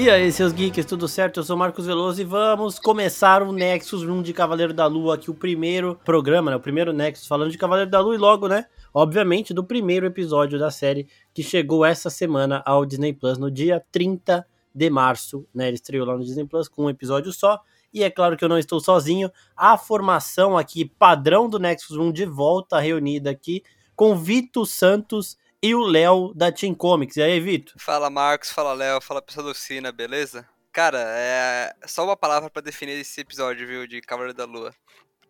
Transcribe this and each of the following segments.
E aí, seus geeks, tudo certo? Eu sou Marcos Veloso e vamos começar o Nexus Room de Cavaleiro da Lua, aqui o primeiro programa, né? O primeiro Nexus falando de Cavaleiro da Lua e logo, né? Obviamente, do primeiro episódio da série que chegou essa semana ao Disney Plus no dia 30 de março, né? Ele estreou lá no Disney Plus com um episódio só. E é claro que eu não estou sozinho. A formação aqui, padrão do Nexus Room, de volta reunida aqui com Vito Santos e o Léo da Team Comics. E aí, Vitor? Fala Marcos, fala Léo, fala pessoal do Cina, beleza? Cara, é só uma palavra para definir esse episódio, viu, de Cavaleiro da Lua.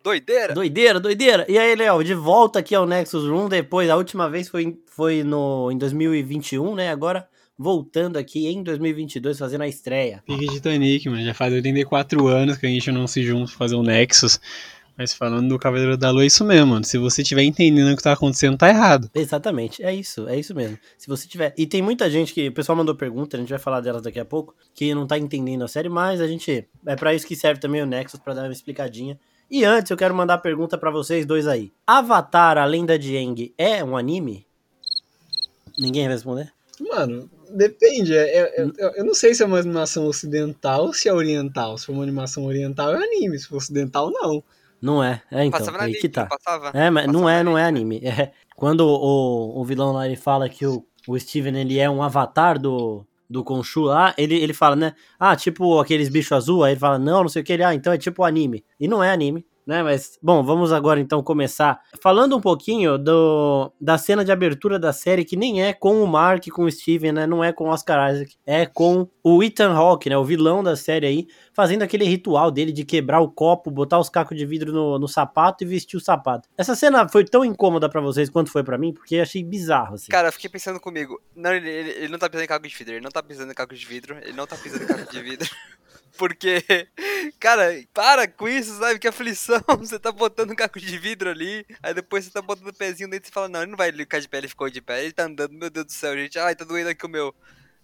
Doideira! Doideira, doideira! E aí, Léo, de volta aqui ao Nexus Room, depois, a última vez foi, foi no, em 2021, né? Agora voltando aqui em 2022, fazendo a estreia. Pique de Titanic, mano, já faz 84 anos que a gente não se junta pra fazer um Nexus. Mas falando do Cavaleiro da Lua, é isso mesmo, mano. Se você tiver entendendo o que tá acontecendo, tá errado. Exatamente, é isso, é isso mesmo. Se você tiver. E tem muita gente que. O pessoal mandou pergunta, a gente vai falar delas daqui a pouco, que não tá entendendo a série, mas a gente. É para isso que serve também o Nexus, para dar uma explicadinha. E antes, eu quero mandar a pergunta para vocês dois aí. Avatar, a lenda de Aang, é um anime? Ninguém vai responder? Mano, depende. É, é, é, eu não sei se é uma animação ocidental ou se é oriental. Se for uma animação oriental, é anime. Se for ocidental, não. Não é, é então, Passava aí que tá. Passava? É, mas não é, não é anime. É, quando o, o vilão lá ele fala que o, o Steven ele é um avatar do, do Khonshu lá, ele, ele fala, né? Ah, tipo aqueles bichos azul, aí ele fala, não, não sei o que, ele, ah, então é tipo anime. E não é anime, né? Mas, bom, vamos agora então começar falando um pouquinho do, da cena de abertura da série, que nem é com o Mark, com o Steven, né? Não é com o Oscar Isaac, é com o Ethan Hawke, né? O vilão da série aí, fazendo aquele ritual dele de quebrar o copo, botar os cacos de vidro no, no sapato e vestir o sapato. Essa cena foi tão incômoda pra vocês quanto foi pra mim, porque achei bizarro, assim. Cara, eu fiquei pensando comigo. Não, ele, ele, ele não tá pisando em caco de vidro, ele não tá pisando em caco de vidro, ele não tá pisando em caco de vidro. Porque, cara, para com isso, sabe? Que aflição. Você tá botando um caco de vidro ali, aí depois você tá botando o pezinho dentro e fala, não, ele não vai ficar de pé, ele ficou de pé. Ele tá andando, meu Deus do céu, gente. Ai, tá doendo aqui o meu.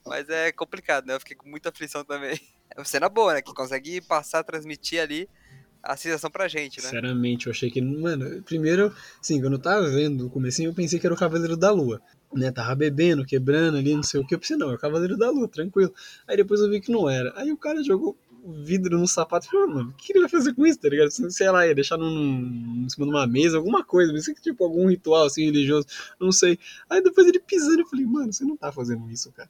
Mas é complicado, né? Eu fiquei com muita aflição também. É uma cena boa, né? Que consegue passar, transmitir ali a sensação pra gente, né? Sinceramente, eu achei que. Mano, primeiro, assim, quando eu tava vendo o comecinho, eu pensei que era o Cavaleiro da Lua. Né, tava bebendo, quebrando ali, não sei o que. Eu pensei, não, é o Cavaleiro da Lua, tranquilo. Aí depois eu vi que não era. Aí o cara jogou vidro no sapato e falou, mano, o que ele vai fazer com isso, tá ligado? Sei lá, ia deixar num, em cima de uma mesa, alguma coisa, pensei que tipo algum ritual assim religioso, não sei. Aí depois ele pisando, eu falei, mano, você não tá fazendo isso, cara.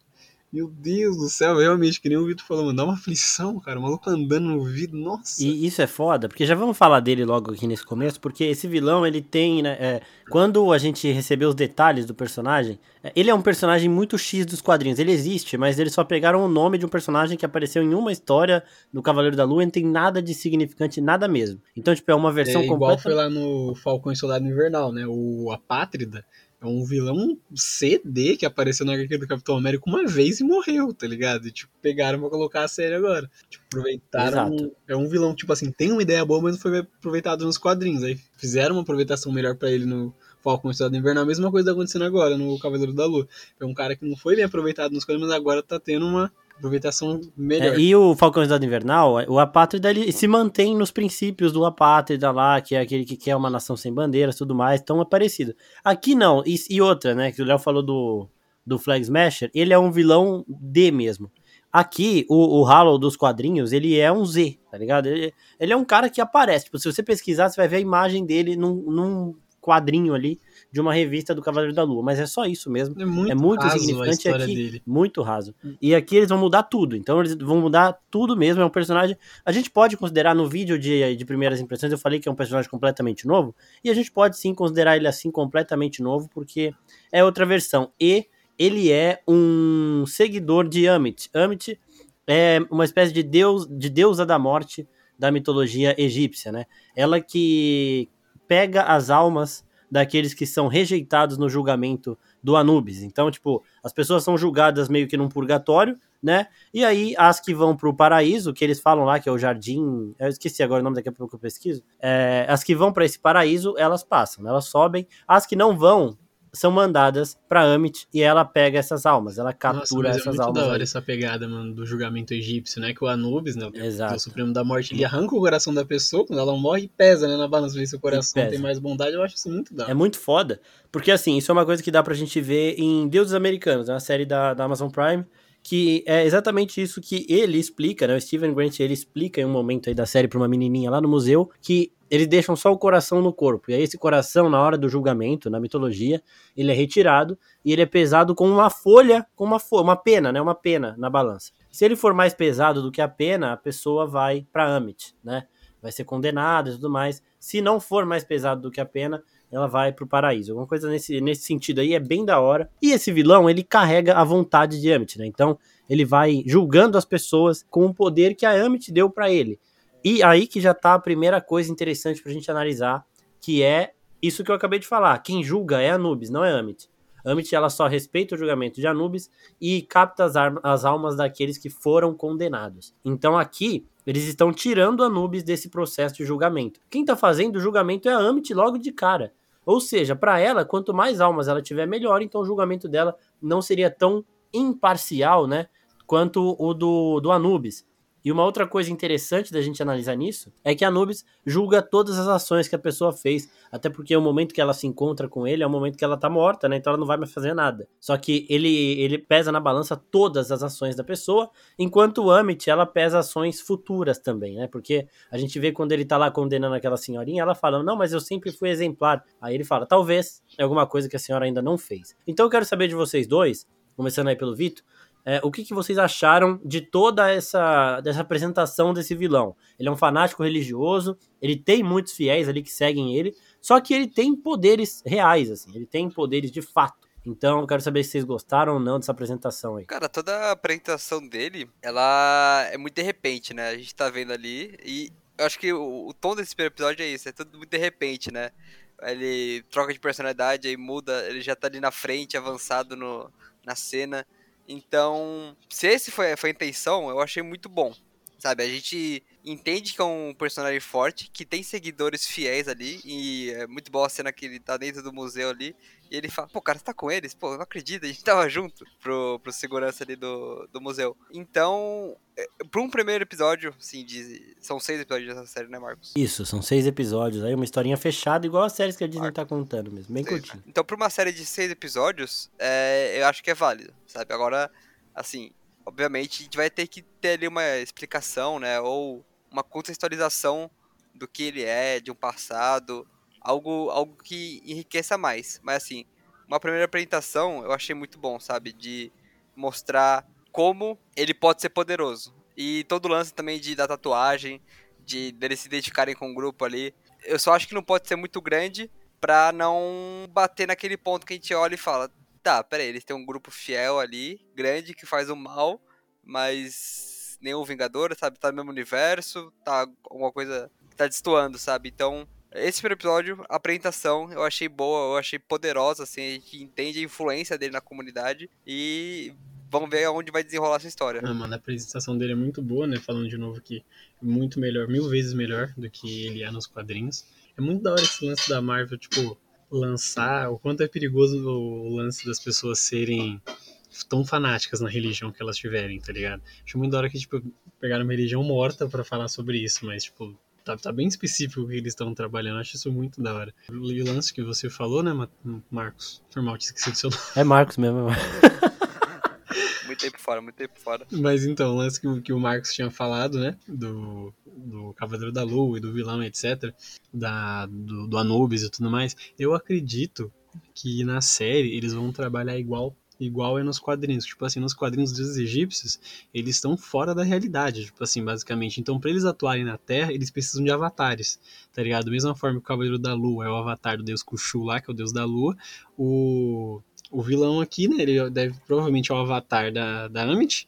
Meu Deus do céu, realmente, que nem o Vitor falou, mano, dá uma aflição, cara, o maluco andando no vidro, nossa. E isso é foda, porque já vamos falar dele logo aqui nesse começo, porque esse vilão, ele tem, né, é, quando a gente recebeu os detalhes do personagem, é, ele é um personagem muito X dos quadrinhos, ele existe, mas eles só pegaram o nome de um personagem que apareceu em uma história do Cavaleiro da Lua e não tem nada de significante, nada mesmo. Então, tipo, é uma versão É igual completa... foi lá no Falcão e Soldado Invernal, né? O Apátrida é um vilão CD que apareceu na HQ do Capitão América uma vez e morreu, tá ligado? E, tipo, pegaram pra colocar a série agora. Tipo, aproveitaram. Exato. É um vilão, tipo assim, tem uma ideia boa, mas não foi aproveitado nos quadrinhos. Aí fizeram uma aproveitação melhor pra ele no Falcão e Soldado Invernal. A mesma coisa tá acontecendo agora no Cavaleiro da Lua. É um cara que não foi bem aproveitado nos quadrinhos, mas agora tá tendo uma aproveitação melhor. É, e o Falcão Cidade Invernal, o Apátrida ele se mantém nos princípios do Apátrida lá, que é aquele que quer uma nação sem bandeiras e tudo mais, então é parecido. Aqui não, e, e outra, né, que o Léo falou do, do Flag Smasher, ele é um vilão D mesmo. Aqui, o, o Hollow dos quadrinhos, ele é um Z, tá ligado? Ele, ele é um cara que aparece, tipo, se você pesquisar, você vai ver a imagem dele num, num quadrinho ali de uma revista do Cavaleiro da Lua, mas é só isso mesmo. É muito, É muito raso insignificante aqui. dele. Muito raso. E aqui eles vão mudar tudo. Então eles vão mudar tudo mesmo. É um personagem. A gente pode considerar no vídeo de, de primeiras impressões, eu falei que é um personagem completamente novo. E a gente pode sim considerar ele assim completamente novo, porque é outra versão. E ele é um seguidor de Amit. Amit é uma espécie de deus, de deusa da morte da mitologia egípcia, né? Ela que pega as almas daqueles que são rejeitados no julgamento do Anubis. Então, tipo, as pessoas são julgadas meio que num purgatório, né? E aí, as que vão pro paraíso, que eles falam lá que é o jardim. Eu esqueci agora o nome, daqui a pouco eu pesquiso. É, as que vão para esse paraíso, elas passam, elas sobem. As que não vão são mandadas pra Amit e ela pega essas almas, ela Nossa, captura mas é essas muito almas. da hora aí. essa pegada, mano, do julgamento egípcio, né? Que o Anubis, né? O Exato. Deus Supremo da Morte, ele arranca o coração da pessoa quando ela morre e pesa, né? Na balança, ver se o coração tem mais bondade. Eu acho isso muito da hora. É muito foda, porque assim, isso é uma coisa que dá pra gente ver em Deuses Americanos, é uma série da, da Amazon Prime, que é exatamente isso que ele explica, né? O Steven Grant ele explica em um momento aí da série para uma menininha lá no museu que eles deixam só o coração no corpo. E aí esse coração na hora do julgamento, na mitologia, ele é retirado e ele é pesado com uma folha, com uma folha, uma pena, né? Uma pena na balança. Se ele for mais pesado do que a pena, a pessoa vai para Amit, né? Vai ser condenada e tudo mais. Se não for mais pesado do que a pena, ela vai pro paraíso. Alguma coisa nesse, nesse sentido aí é bem da hora. E esse vilão, ele carrega a vontade de Amit, né? Então, ele vai julgando as pessoas com o poder que a Amit deu para ele. E aí que já tá a primeira coisa interessante pra gente analisar, que é isso que eu acabei de falar. Quem julga é Anubis, não é Amit. Amit ela só respeita o julgamento de Anubis e capta as, as almas daqueles que foram condenados. Então aqui eles estão tirando Anubis desse processo de julgamento. Quem está fazendo o julgamento é a Amit logo de cara. Ou seja, para ela, quanto mais almas ela tiver, melhor. Então o julgamento dela não seria tão imparcial, né? Quanto o do, do Anubis. E uma outra coisa interessante da gente analisar nisso é que Anubis julga todas as ações que a pessoa fez, até porque o momento que ela se encontra com ele é o momento que ela tá morta, né? Então ela não vai mais fazer nada. Só que ele ele pesa na balança todas as ações da pessoa, enquanto o Amit ela pesa ações futuras também, né? Porque a gente vê quando ele tá lá condenando aquela senhorinha, ela fala: "Não, mas eu sempre fui exemplar". Aí ele fala: "Talvez é alguma coisa que a senhora ainda não fez". Então eu quero saber de vocês dois, começando aí pelo Vitor, é, o que, que vocês acharam de toda essa dessa apresentação desse vilão? Ele é um fanático religioso, ele tem muitos fiéis ali que seguem ele, só que ele tem poderes reais, assim, ele tem poderes de fato. Então, eu quero saber se vocês gostaram ou não dessa apresentação aí. Cara, toda a apresentação dele, ela é muito de repente, né? A gente tá vendo ali e eu acho que o, o tom desse primeiro episódio é isso, é tudo muito de repente, né? Ele troca de personalidade, aí muda, ele já tá ali na frente, avançado no, na cena. Então, se esse foi, foi a intenção, eu achei muito bom. Sabe, a gente entende que é um personagem forte, que tem seguidores fiéis ali, e é muito boa a cena que ele tá dentro do museu ali, e ele fala, pô, cara, você tá com eles? Pô, eu não acredito, a gente tava junto pro, pro segurança ali do, do museu. Então, é, pra um primeiro episódio, assim, de, são seis episódios dessa série, né, Marcos? Isso, são seis episódios, aí uma historinha fechada, igual as séries que a Disney Marcos. tá contando mesmo, bem curtinho. Então, pra uma série de seis episódios, é, eu acho que é válido, sabe? Agora, assim, obviamente, a gente vai ter que ter ali uma explicação, né? Ou uma contextualização do que ele é, de um passado, algo, algo que enriqueça mais. Mas assim, uma primeira apresentação eu achei muito bom, sabe? De mostrar como ele pode ser poderoso. E todo o lance também de da tatuagem, de deles se identificarem com o grupo ali. Eu só acho que não pode ser muito grande pra não bater naquele ponto que a gente olha e fala, tá, peraí, eles têm um grupo fiel ali, grande, que faz o mal, mas nenhum Vingador, sabe? Tá no mesmo universo, tá alguma coisa que tá destoando, sabe? Então, esse primeiro episódio, a apresentação, eu achei boa, eu achei poderosa, assim, a gente entende a influência dele na comunidade e vamos ver aonde vai desenrolar essa história. Ah, mano, a apresentação dele é muito boa, né? Falando de novo que muito melhor, mil vezes melhor do que ele é nos quadrinhos. É muito da hora esse lance da Marvel, tipo, lançar, o quanto é perigoso o lance das pessoas serem tão fanáticas na religião que elas tiverem, tá ligado? Acho muito da hora que, tipo, pegaram uma religião morta para falar sobre isso, mas, tipo, tá, tá bem específico o que eles estão trabalhando, acho isso muito da hora. E o lance que você falou, né, Marcos? Normal, te esqueci do seu nome. É Marcos mesmo, é muito tempo fora, muito tempo fora. Mas então, o lance que, que o Marcos tinha falado, né? Do, do Cavaleiro da Lua e do vilão, etc. Da, do, do Anubis e tudo mais. Eu acredito que na série eles vão trabalhar igual igual é nos quadrinhos. Tipo assim, nos quadrinhos dos egípcios, eles estão fora da realidade, tipo assim, basicamente. Então, para eles atuarem na Terra, eles precisam de avatares, tá ligado? Da mesma forma que o Cavaleiro da Lua é o avatar do deus Kushu lá, que é o deus da Lua, o o vilão aqui, né? Ele deve provavelmente é o avatar da, da Amit,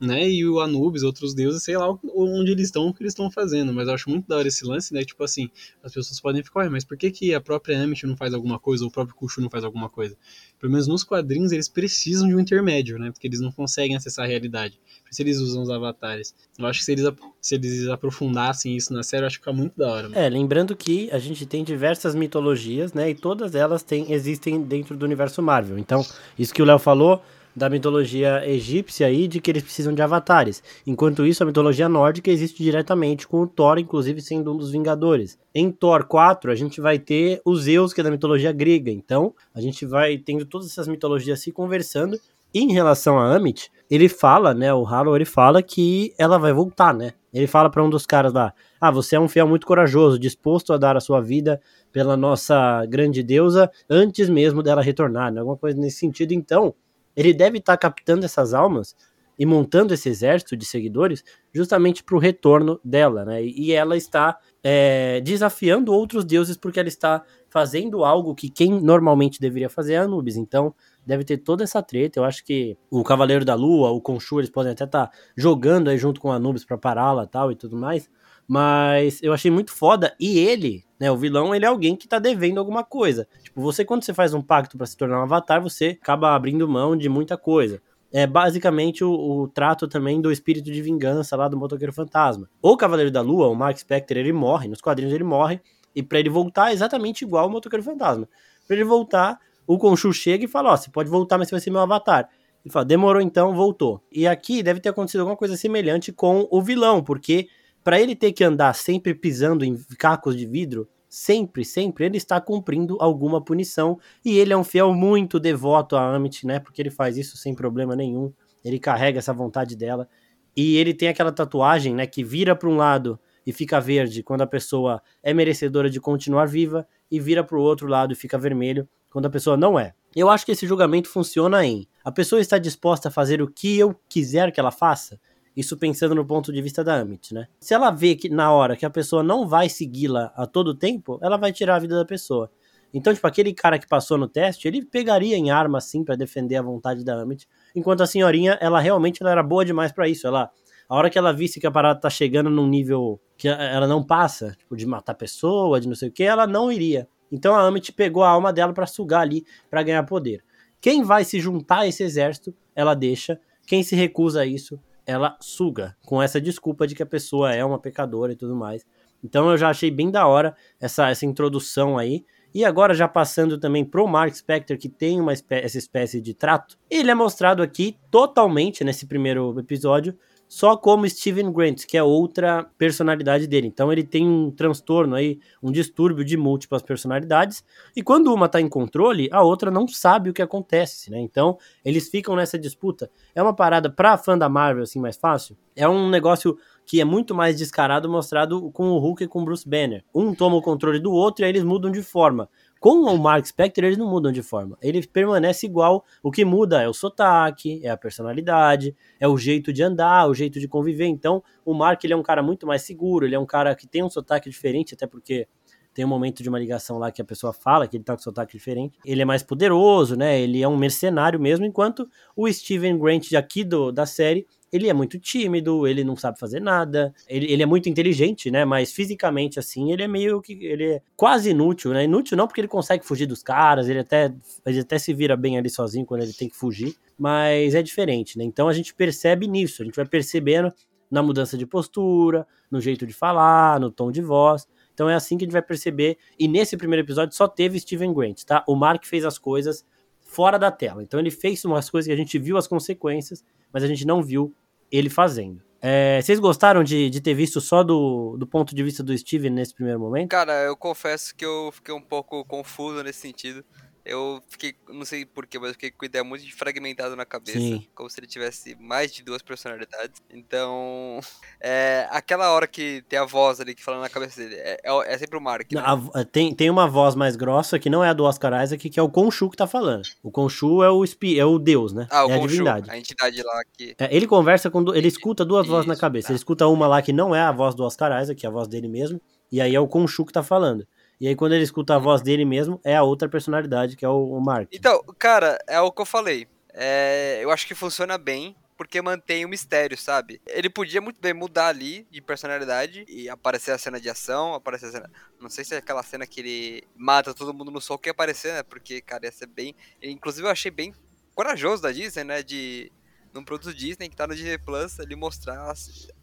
né? E o Anubis, outros deuses, sei lá onde eles estão, o que eles estão fazendo. Mas eu acho muito da hora esse lance, né? Tipo assim, as pessoas podem ficar, mas por que, que a própria Amit não faz alguma coisa, ou o próprio Kushu não faz alguma coisa? Pelo menos nos quadrinhos eles precisam de um intermédio, né? Porque eles não conseguem acessar a realidade. Por isso eles usam os avatares. Eu acho que se eles, se eles aprofundassem isso na série, eu acho que fica muito da hora. Mano. É, lembrando que a gente tem diversas mitologias, né? E todas elas têm, existem dentro do universo Marvel. Então, isso que o Léo falou da mitologia egípcia aí de que eles precisam de avatares. Enquanto isso, a mitologia nórdica existe diretamente com o Thor, inclusive sendo um dos Vingadores. Em Thor 4, a gente vai ter os Zeus, que é da mitologia grega. Então, a gente vai tendo todas essas mitologias se conversando Em relação a Amit, ele fala, né, o Harrow, ele fala que ela vai voltar, né? Ele fala para um dos caras lá: "Ah, você é um fiel muito corajoso, disposto a dar a sua vida pela nossa grande deusa antes mesmo dela retornar", né? Alguma coisa nesse sentido. Então, ele deve estar tá captando essas almas e montando esse exército de seguidores justamente para o retorno dela, né? E ela está é, desafiando outros deuses porque ela está fazendo algo que quem normalmente deveria fazer é Anubis. Então, deve ter toda essa treta. Eu acho que o Cavaleiro da Lua, o Khonshu, eles podem até estar tá jogando aí junto com Anubis para pará-la tal e tudo mais. Mas eu achei muito foda. E ele, né, o vilão, ele é alguém que tá devendo alguma coisa. Tipo, você, quando você faz um pacto para se tornar um avatar, você acaba abrindo mão de muita coisa é basicamente o, o, trato também do espírito de vingança lá do motoqueiro fantasma. O Cavaleiro da Lua, o Mark Spector, ele morre, nos quadrinhos ele morre, e para ele voltar é exatamente igual o motoqueiro fantasma. Para ele voltar, o Khonshu chega e fala: Ó, oh, você pode voltar, mas você vai ser meu avatar. Ele fala: demorou então, voltou. E aqui deve ter acontecido alguma coisa semelhante com o vilão, porque para ele ter que andar sempre pisando em cacos de vidro, sempre, sempre ele está cumprindo alguma punição e ele é um fiel muito devoto a Amit, né? Porque ele faz isso sem problema nenhum. Ele carrega essa vontade dela e ele tem aquela tatuagem, né, que vira para um lado e fica verde quando a pessoa é merecedora de continuar viva e vira para o outro lado e fica vermelho quando a pessoa não é. Eu acho que esse julgamento funciona em a pessoa está disposta a fazer o que eu quiser que ela faça. Isso pensando no ponto de vista da Amit, né? Se ela vê que na hora que a pessoa não vai segui-la a todo tempo, ela vai tirar a vida da pessoa. Então, tipo, aquele cara que passou no teste, ele pegaria em arma, assim, para defender a vontade da Amit. Enquanto a senhorinha, ela realmente ela era boa demais para isso. Ela, a hora que ela visse que a parada tá chegando num nível que ela não passa, tipo, de matar pessoa, de não sei o que, ela não iria. Então a Amit pegou a alma dela para sugar ali, para ganhar poder. Quem vai se juntar a esse exército, ela deixa. Quem se recusa a isso, ela suga, com essa desculpa de que a pessoa é uma pecadora e tudo mais. Então eu já achei bem da hora essa, essa introdução aí. E agora, já passando também pro Mark Spector, que tem uma espé essa espécie de trato, ele é mostrado aqui totalmente nesse primeiro episódio só como Steven Grant, que é outra personalidade dele. Então ele tem um transtorno aí, um distúrbio de múltiplas personalidades, e quando uma está em controle, a outra não sabe o que acontece, né? Então eles ficam nessa disputa. É uma parada pra fã da Marvel assim mais fácil. É um negócio que é muito mais descarado mostrado com o Hulk e com o Bruce Banner. Um toma o controle do outro e aí eles mudam de forma. Com o Mark Spector, eles não mudam de forma. Ele permanece igual. O que muda é o sotaque, é a personalidade, é o jeito de andar, o jeito de conviver. Então, o Mark ele é um cara muito mais seguro, ele é um cara que tem um sotaque diferente, até porque tem um momento de uma ligação lá que a pessoa fala que ele tá com sotaque diferente. Ele é mais poderoso, né? Ele é um mercenário mesmo, enquanto o Steven Grant aqui do, da série ele é muito tímido, ele não sabe fazer nada, ele, ele é muito inteligente, né? Mas fisicamente, assim, ele é meio que. Ele é quase inútil, né? Inútil não porque ele consegue fugir dos caras, ele até, ele até se vira bem ali sozinho quando ele tem que fugir, mas é diferente, né? Então a gente percebe nisso, a gente vai percebendo na mudança de postura, no jeito de falar, no tom de voz. Então é assim que a gente vai perceber. E nesse primeiro episódio só teve Steven Grant, tá? O Mark fez as coisas fora da tela. Então ele fez umas coisas que a gente viu as consequências, mas a gente não viu ele fazendo. É, vocês gostaram de, de ter visto só do, do ponto de vista do Steven nesse primeiro momento? Cara, eu confesso que eu fiquei um pouco confuso nesse sentido. Eu fiquei, não sei porquê, mas eu fiquei com ideia muito fragmentada na cabeça. Sim. Como se ele tivesse mais de duas personalidades. Então, é, aquela hora que tem a voz ali que fala na cabeça dele, é, é, é sempre o Mark. Né? A, tem, tem uma voz mais grossa que não é a do Oscar Isaac, que é o Khonshu que tá falando. O Khonshu é o, é o deus, né? Ah, o é a divindade. A entidade lá que... É, ele conversa com... Ele escuta duas Isso, vozes na cabeça. Tá. Ele escuta uma lá que não é a voz do Oscar Isaac, que é a voz dele mesmo. E aí é o Khonshu que tá falando. E aí, quando ele escuta a voz dele mesmo, é a outra personalidade, que é o, o Mark. Então, cara, é o que eu falei. É, eu acho que funciona bem, porque mantém o mistério, sabe? Ele podia muito bem mudar ali de personalidade e aparecer a cena de ação, aparecer a cena. Não sei se é aquela cena que ele mata todo mundo no sol que ia aparecer, né? Porque, cara, ia ser bem. Inclusive, eu achei bem corajoso da Disney, né? De num produto Disney que tá no Disney Plus, ele mostrar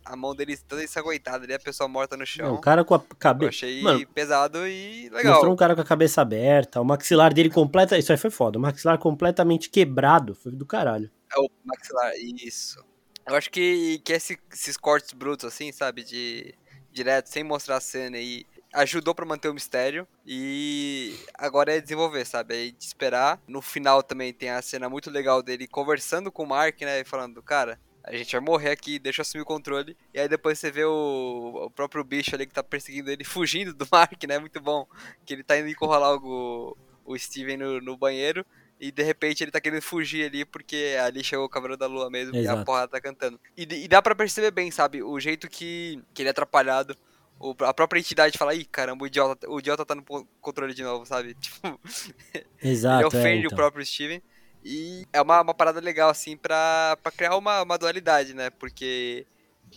a mão dele toda ensanguentada ali, a pessoa morta no chão. o cara com a cabeça. achei Mano, pesado e legal. Mostrou um cara com a cabeça aberta, o maxilar dele completa. Isso aí foi foda. O maxilar completamente quebrado. Foi do caralho. É o maxilar, isso. Eu acho que, que esse, esses cortes brutos, assim, sabe? De direto, sem mostrar a cena e ajudou pra manter o mistério e agora é desenvolver, sabe? Aí de esperar. No final também tem a cena muito legal dele conversando com o Mark, né? E falando, cara, a gente vai morrer aqui, deixa eu assumir o controle. E aí depois você vê o, o próprio bicho ali que tá perseguindo ele fugindo do Mark, né? Muito bom. Que ele tá indo encurralar o, o Steven no, no banheiro. E de repente ele tá querendo fugir ali porque ali chegou o Cavaleiro da Lua mesmo Exato. e a porrada tá cantando. E, e dá pra perceber bem, sabe? O jeito que, que ele é atrapalhado. O, a própria entidade fala, ih, caramba, o idiota, o idiota tá no controle de novo, sabe? Tipo, Exato. ele ofende é, então. o próprio Steven. E é uma, uma parada legal, assim, pra, pra criar uma, uma dualidade, né? Porque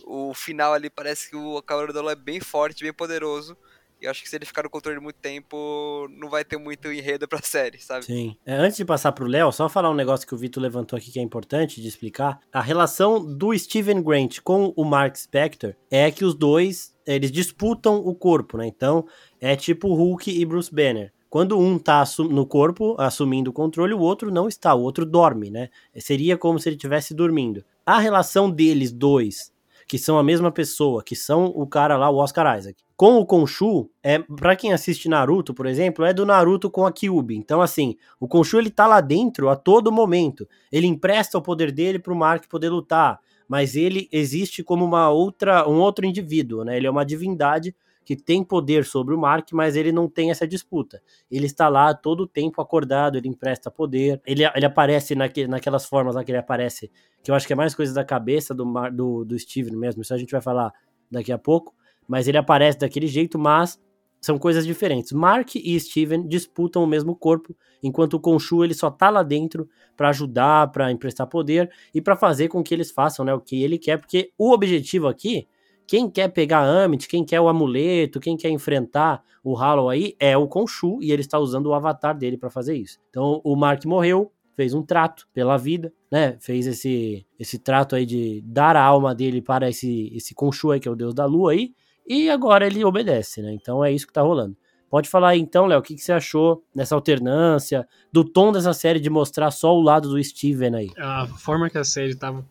o final ali parece que o Lua é bem forte, bem poderoso. E acho que se ele ficar no controle muito tempo, não vai ter muito enredo pra série, sabe? Sim. É, antes de passar pro Léo, só falar um negócio que o Vitor levantou aqui que é importante de explicar. A relação do Steven Grant com o Mark Spector é que os dois, eles disputam o corpo, né? Então, é tipo Hulk e Bruce Banner. Quando um tá assu- no corpo, assumindo o controle, o outro não está, o outro dorme, né? Seria como se ele estivesse dormindo. A relação deles dois, que são a mesma pessoa, que são o cara lá, o Oscar Isaac, com o Khonshu, é, pra quem assiste Naruto, por exemplo, é do Naruto com a Kyuubi. Então, assim, o Khonshu, ele tá lá dentro a todo momento. Ele empresta o poder dele pro Mark poder lutar, mas ele existe como uma outra, um outro indivíduo, né? Ele é uma divindade que tem poder sobre o Mark, mas ele não tem essa disputa. Ele está lá todo o tempo acordado, ele empresta poder, ele, ele aparece naque, naquelas formas lá que ele aparece, que eu acho que é mais coisa da cabeça do, do, do Steven mesmo, isso a gente vai falar daqui a pouco, mas ele aparece daquele jeito, mas são coisas diferentes. Mark e Steven disputam o mesmo corpo, enquanto o Khonshu ele só tá lá dentro para ajudar, para emprestar poder e para fazer com que eles façam, né, o que ele quer, porque o objetivo aqui, quem quer pegar a Amit, quem quer o amuleto, quem quer enfrentar o Hollow aí é o Khonshu e ele está usando o avatar dele para fazer isso. Então o Mark morreu, fez um trato pela vida, né? Fez esse esse trato aí de dar a alma dele para esse esse Khonshu aí que é o deus da lua aí, e agora ele obedece, né? Então é isso que tá rolando. Pode falar aí então, Léo, o que, que você achou dessa alternância, do tom dessa série de mostrar só o lado do Steven aí? A forma que a série tava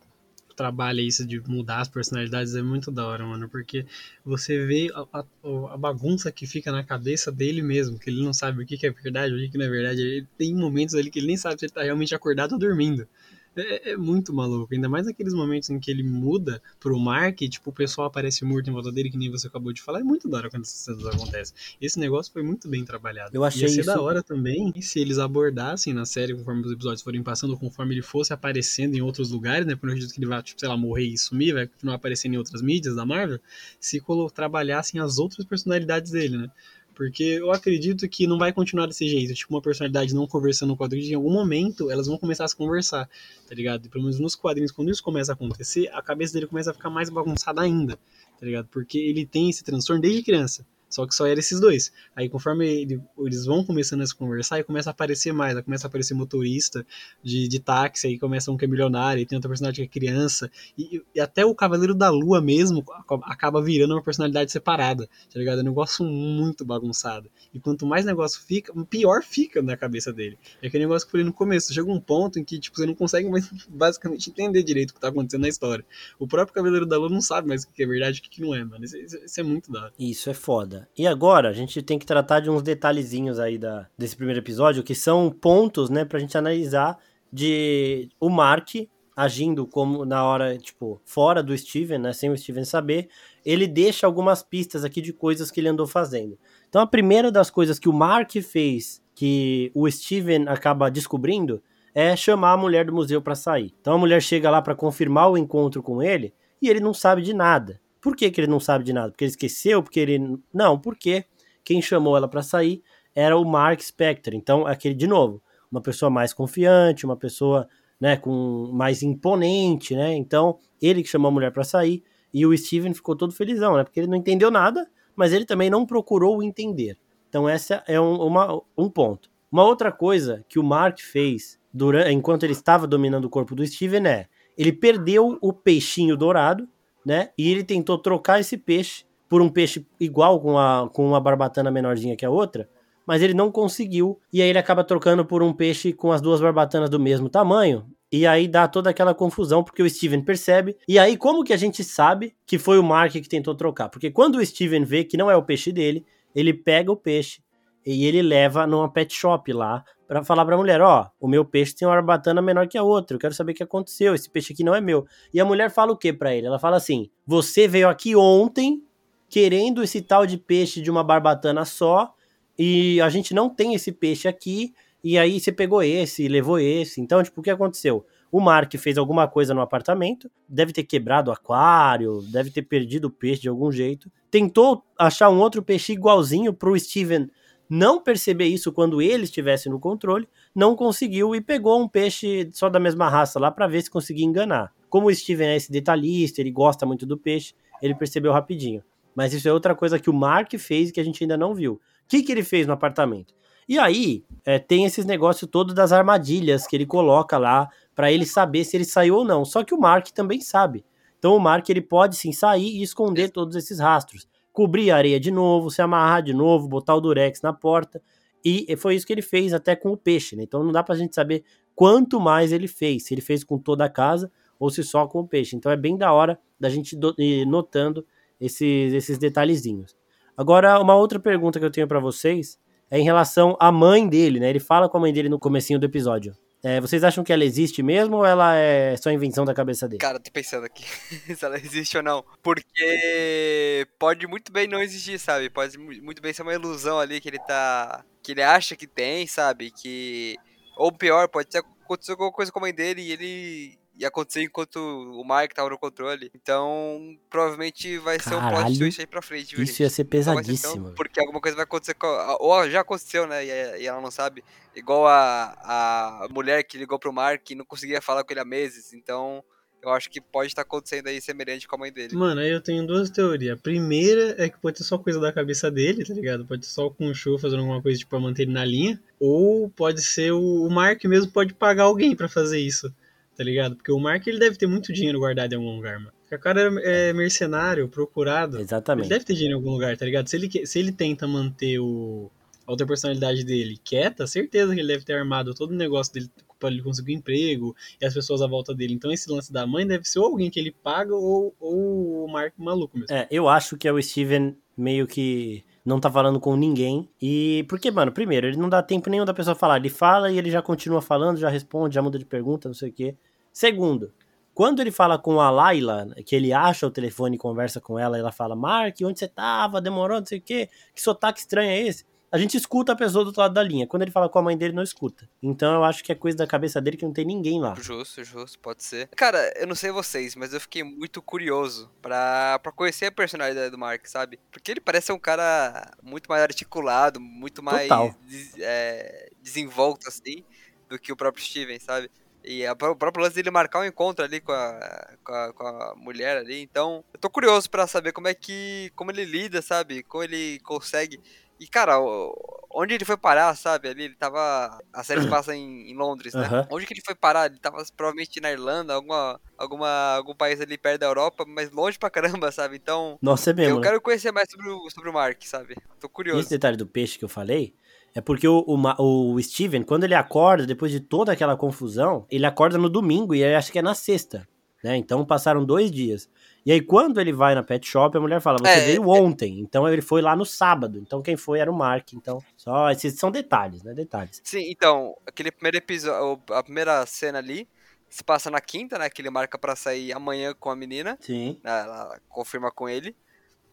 trabalha isso de mudar as personalidades é muito da hora, mano, porque você vê a, a- a bagunça que fica na cabeça dele mesmo, que ele não sabe o que, que é verdade, o que, que não é verdade. Ele tem momentos ali que ele nem sabe se ele tá realmente acordado ou dormindo. É, é muito maluco, ainda mais naqueles momentos em que ele muda pro Mark e tipo, o pessoal aparece morto em volta dele, que nem você acabou de falar. É muito da hora quando essas cenas acontecem. Esse negócio foi muito bem trabalhado. Eu achei Ia ser isso- da hora também se eles abordassem na série, conforme os episódios forem passando, conforme ele fosse aparecendo em outros lugares, né? Porque eu acredito que ele vai, tipo, sei lá, morrer e sumir, vai continuar aparecendo em outras mídias da Marvel, se trabalhassem as outras personalidades dele, né? Porque eu acredito que não vai continuar desse jeito. Tipo, uma personalidade não conversando no quadrinho, em algum momento elas vão começar a se conversar, tá ligado? E pelo menos nos quadrinhos, quando isso começa a acontecer, a cabeça dele começa a ficar mais bagunçada ainda, tá ligado? Porque ele tem esse transtorno desde criança. Só que só era esses dois. Aí conforme ele- eles vão começando a se conversar, aí começa a aparecer mais. Aí começa a aparecer motorista de, de táxi, aí começa um que é milionário, e tem outra personagem que é criança. E, e até o Cavaleiro da Lua mesmo aca- acaba virando uma personalidade separada, tá ligado? É um negócio muito bagunçado. E quanto mais negócio fica, pior fica na cabeça dele. É aquele negócio que eu falei no começo. Chega um ponto em que tipo, você não consegue mais basicamente entender direito o que tá acontecendo na história. O próprio Cavaleiro da Lua não sabe mais o que é verdade e o que não é, mano. Isso, isso- é muito da hora. Isso é foda. E agora, a gente tem que tratar de uns detalhezinhos aí da, desse primeiro episódio, que são pontos, né, pra gente analisar de o Mark agindo como na hora, tipo, fora do Steven, né, sem o Steven saber, ele deixa algumas pistas aqui de coisas que ele andou fazendo. Então, a primeira das coisas que o Mark fez, que o Steven acaba descobrindo, é chamar a mulher do museu pra sair. Então, a mulher chega lá pra confirmar o encontro com ele e ele não sabe de nada. Por que, que ele não sabe de nada? Porque ele esqueceu? Porque ele. Não, porque quem chamou ela pra sair era o Mark Spector. Então, aquele, de novo, uma pessoa mais confiante, uma pessoa né, com mais imponente, né? Então, ele que chamou a mulher pra sair e o Steven ficou todo felizão, né? Porque ele não entendeu nada, mas ele também não procurou entender. Então, essa é um, uma, um ponto. Uma outra coisa que o Mark fez durante, enquanto ele estava dominando o corpo do Steven é ele perdeu o peixinho dourado, né? E ele tentou trocar esse peixe por um peixe igual com, a, com uma barbatana menorzinha que a outra, mas ele não conseguiu. E aí ele acaba trocando por um peixe com as duas barbatanas do mesmo tamanho. E aí dá toda aquela confusão, porque o Steven percebe. E aí, como que a gente sabe que foi o Mark que tentou trocar? Porque quando o Steven vê que não é o peixe dele, ele pega o peixe e ele leva numa pet shop lá para falar pra mulher, ó, o meu peixe tem uma barbatana menor que a outra, eu quero saber o que aconteceu, esse peixe aqui não é meu. E a mulher fala o que para ele? Ela fala assim: "Você veio aqui ontem querendo esse tal de peixe de uma barbatana só, e a gente não tem esse peixe aqui, e aí você pegou esse, levou esse. Então, tipo, o que aconteceu? O Mark fez alguma coisa no apartamento, deve ter quebrado o aquário, deve ter perdido o peixe de algum jeito. Tentou achar um outro peixe igualzinho pro Steven não perceber isso quando ele estivesse no controle, não conseguiu e pegou um peixe só da mesma raça lá para ver se conseguia enganar. Como o Steven é esse detalhista, ele gosta muito do peixe, ele percebeu rapidinho. Mas isso é outra coisa que o Mark fez que a gente ainda não viu. O que, que ele fez no apartamento? E aí, é, tem esses negócios todos das armadilhas que ele coloca lá para ele saber se ele saiu ou não. Só que o Mark também sabe. Então o Mark ele pode sim sair e esconder todos esses rastros cobrir a areia de novo, se amarrar de novo, botar o durex na porta. E foi isso que ele fez até com o peixe, né? Então não dá pra gente saber quanto mais ele fez, se ele fez com toda a casa ou se só com o peixe. Então é bem da hora da gente ir notando esses, esses detalhezinhos. Agora, uma outra pergunta que eu tenho para vocês é em relação à mãe dele, né? Ele fala com a mãe dele no comecinho do episódio. É, vocês acham que ela existe mesmo ou ela é só invenção da cabeça dele? Cara, tô pensando aqui se ela existe ou não. Porque pode muito bem não existir, sabe? Pode muito bem ser uma ilusão ali que ele tá. que ele acha que tem, sabe? Que. Ou pior, pode ter acontecido alguma coisa com a mãe dele e ele ia acontecer enquanto o Mark tava no controle. Então, provavelmente vai Caralho, ser um plot twist aí pra frente, viu, Isso gente? ia ser Então pesadíssimo. tão- porque alguma coisa vai acontecer com. Ou já aconteceu, né? E, e ela não sabe. Igual a, a mulher que ligou pro Mark e não conseguia falar com ele há meses. Então, eu acho que pode estar acontecendo aí semelhante com a mãe dele. Mano, aí eu tenho duas teorias. A primeira é que pode ser só coisa da cabeça dele, tá ligado? Pode ser só com o show fazendo alguma coisa tipo, pra manter ele na linha. Ou pode ser o, o Mark mesmo pode pagar alguém pra fazer isso, tá ligado? Porque o Mark ele deve ter muito dinheiro guardado em algum lugar, mano. Porque o cara é mercenário, procurado. Ele Exatamente. deve ter dinheiro em algum lugar, tá ligado? Se ele, se ele tenta manter o, a outra personalidade dele quieta, certeza que ele deve ter armado todo o negócio dele pra ele conseguir um emprego e as pessoas à volta dele. Então esse lance da mãe deve ser ou alguém que ele paga ou, ou o Mark maluco mesmo. É, eu acho que é o Steven meio que não tá falando com ninguém. E. Porque, mano, primeiro, ele não dá tempo nenhum da pessoa falar. Ele fala e ele já continua falando, já responde, já muda de pergunta, não sei o quê. Segundo, quando ele fala com a Laila, que ele acha o telefone e conversa com ela, ela fala: Mark, onde você tava? Demorou, não sei o quê. Que sotaque estranho é esse? A gente escuta a pessoa do outro lado da linha. Quando ele fala com a mãe dele, não escuta. Então eu acho que é coisa da cabeça dele que não tem ninguém lá. Justo, justo, pode ser. Cara, eu não sei vocês, mas eu fiquei muito curioso pra, pra conhecer a personalidade do Mark, sabe? Porque ele parece ser um cara muito mais articulado, muito mais des- é, desenvolto, assim, do que o próprio Steven, sabe? E a, o próprio lance dele marcar um encontro ali com a, com a, com a mulher ali. Então, eu tô curioso pra saber como é que. como ele lida, sabe? Como ele consegue. E, cara, onde ele foi parar, sabe? Ali ele tava. A série passa em, em Londres, né? Aham. Onde que ele foi parar? Ele tava provavelmente na Irlanda, alguma, alguma, algum país ali perto da Europa, mas longe pra caramba, sabe? Então, Nossa, é mesmo. eu né? quero conhecer mais sobre o, sobre o Mark, sabe? Tô curioso. esse detalhe do peixe que eu falei é porque o, o, o Steven, quando ele acorda, depois de toda aquela confusão, ele acorda no domingo e aí acho que é na sexta, né? Então passaram dois dias. E aí quando ele vai na pet shop, a mulher fala, você É, veio ontem. Então ele foi lá no sábado. Então quem foi era o Mark. Então, só esses são detalhes, né? Detalhes. Sim, então, aquele primeiro episódio, a primeira cena ali, se passa na quinta, né? Que ele marca pra sair amanhã com a menina. Sim. Ela confirma com ele.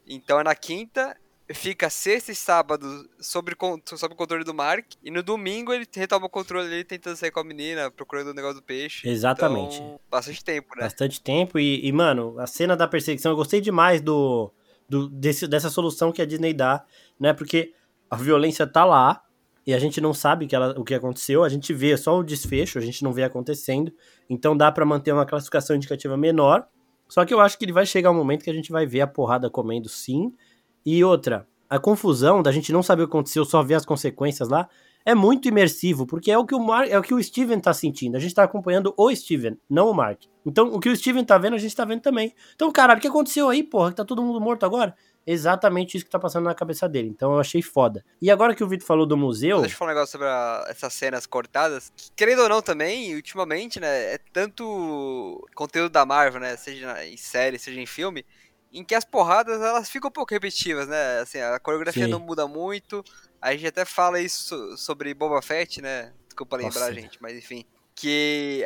Então é na quinta, fica sexta e sábado sob, con- sob o controle do Mark. E no domingo ele retoma o controle ali, tentando sair com a menina, procurando o negócio do peixe. Exatamente. Então, bastante tempo, né? Bastante tempo. E, e, mano, a cena da perseguição, eu gostei demais do, do desse, dessa solução que a Disney dá, né? Porque a violência tá lá e a gente não sabe que ela, o que aconteceu, a gente vê só o desfecho, a gente não vê acontecendo. Então dá pra manter uma classificação indicativa menor. Só que eu acho que ele vai chegar um momento que a gente vai ver a porrada comendo sim. E outra, a confusão da gente não saber o que aconteceu, só ver as consequências lá, é muito imersivo, porque é o que o, Mar é o, que o Steven tá sentindo. A gente tá acompanhando o Steven, não o Mark. Então, o que o Steven tá vendo, a gente tá vendo também. Então, caralho, o que aconteceu aí, porra? Que tá todo mundo morto agora? Exatamente isso que tá passando na cabeça dele. Então, eu achei foda. E agora que o Vitor falou do museu. Deixa eu falar um negócio sobre a- essas cenas cortadas. que, querendo ou não também, ultimamente, né, é tanto conteúdo da Marvel, né, seja em série, seja em filme, em que as porradas elas ficam um pouco repetitivas, né? Assim, a coreografia Sim. não muda muito. A gente até fala isso sobre Boba Fett, né? Desculpa lembrar, Nossa. gente, mas enfim. Que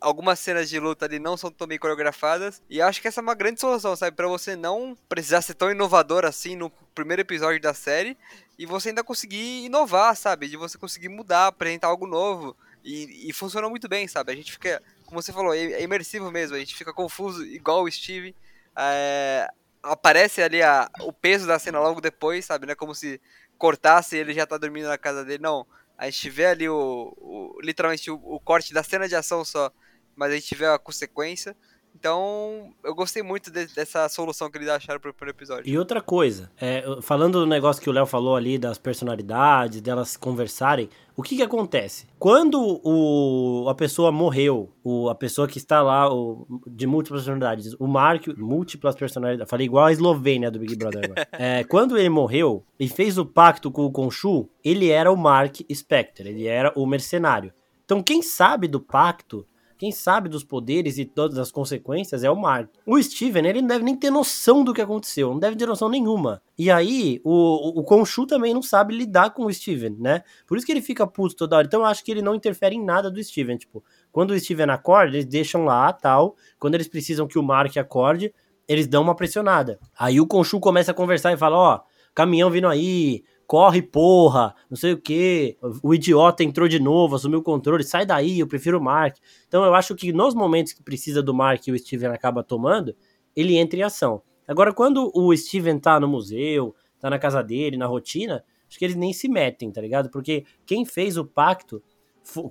algumas cenas de luta ali não são tão bem coreografadas. E acho que essa é uma grande solução, sabe? Pra você não precisar ser tão inovador assim no primeiro episódio da série. E você ainda conseguir inovar, sabe? De você conseguir mudar, apresentar algo novo. E, e funcionou muito bem, sabe? A gente fica, como você falou, é é imersivo mesmo. A gente fica confuso, igual o Steve. É, aparece ali a, o peso da cena logo depois, sabe? Não é como se cortasse e ele já tá dormindo na casa dele. Não. A gente vê ali o, o- literalmente o, o corte da cena de ação só, mas a gente vê a consequência. Então, eu gostei muito de- dessa solução que eles acharam pro primeiro episódio. E outra coisa, é, falando do negócio que o Léo falou ali das personalidades, delas conversarem, o que que acontece? Quando o, a pessoa morreu, o, a pessoa que está lá o, de múltiplas personalidades, o Mark, múltiplas personalidades, falei igual a Eslovênia do Big Brother agora. É, quando ele morreu e fez o pacto com o Khonshu, ele era o Mark Spector, ele era o mercenário. Então quem sabe do pacto quem sabe dos poderes e todas as consequências é o Mark. O Steven, ele não deve nem ter noção do que aconteceu, não deve ter noção nenhuma. E aí, o, o, também não sabe lidar com o Steven, né? Por isso que ele fica puto toda hora. Então eu acho que ele não interfere em nada do Steven. Tipo, quando o Steven acorda, eles deixam lá, tal. Quando eles precisam que o Mark acorde, eles dão uma pressionada. Aí o Khonshu começa a conversar e fala, ó, caminhão vindo aí, corre porra, não sei o que, o idiota entrou de novo, assumiu o controle, sai daí, eu prefiro o Mark. Então eu acho que nos momentos que precisa do Mark e o Steven acaba tomando, ele entra em ação. Agora, quando o Steven tá no museu, tá na casa dele, na rotina, acho que eles nem se metem, tá ligado? Porque quem fez o pacto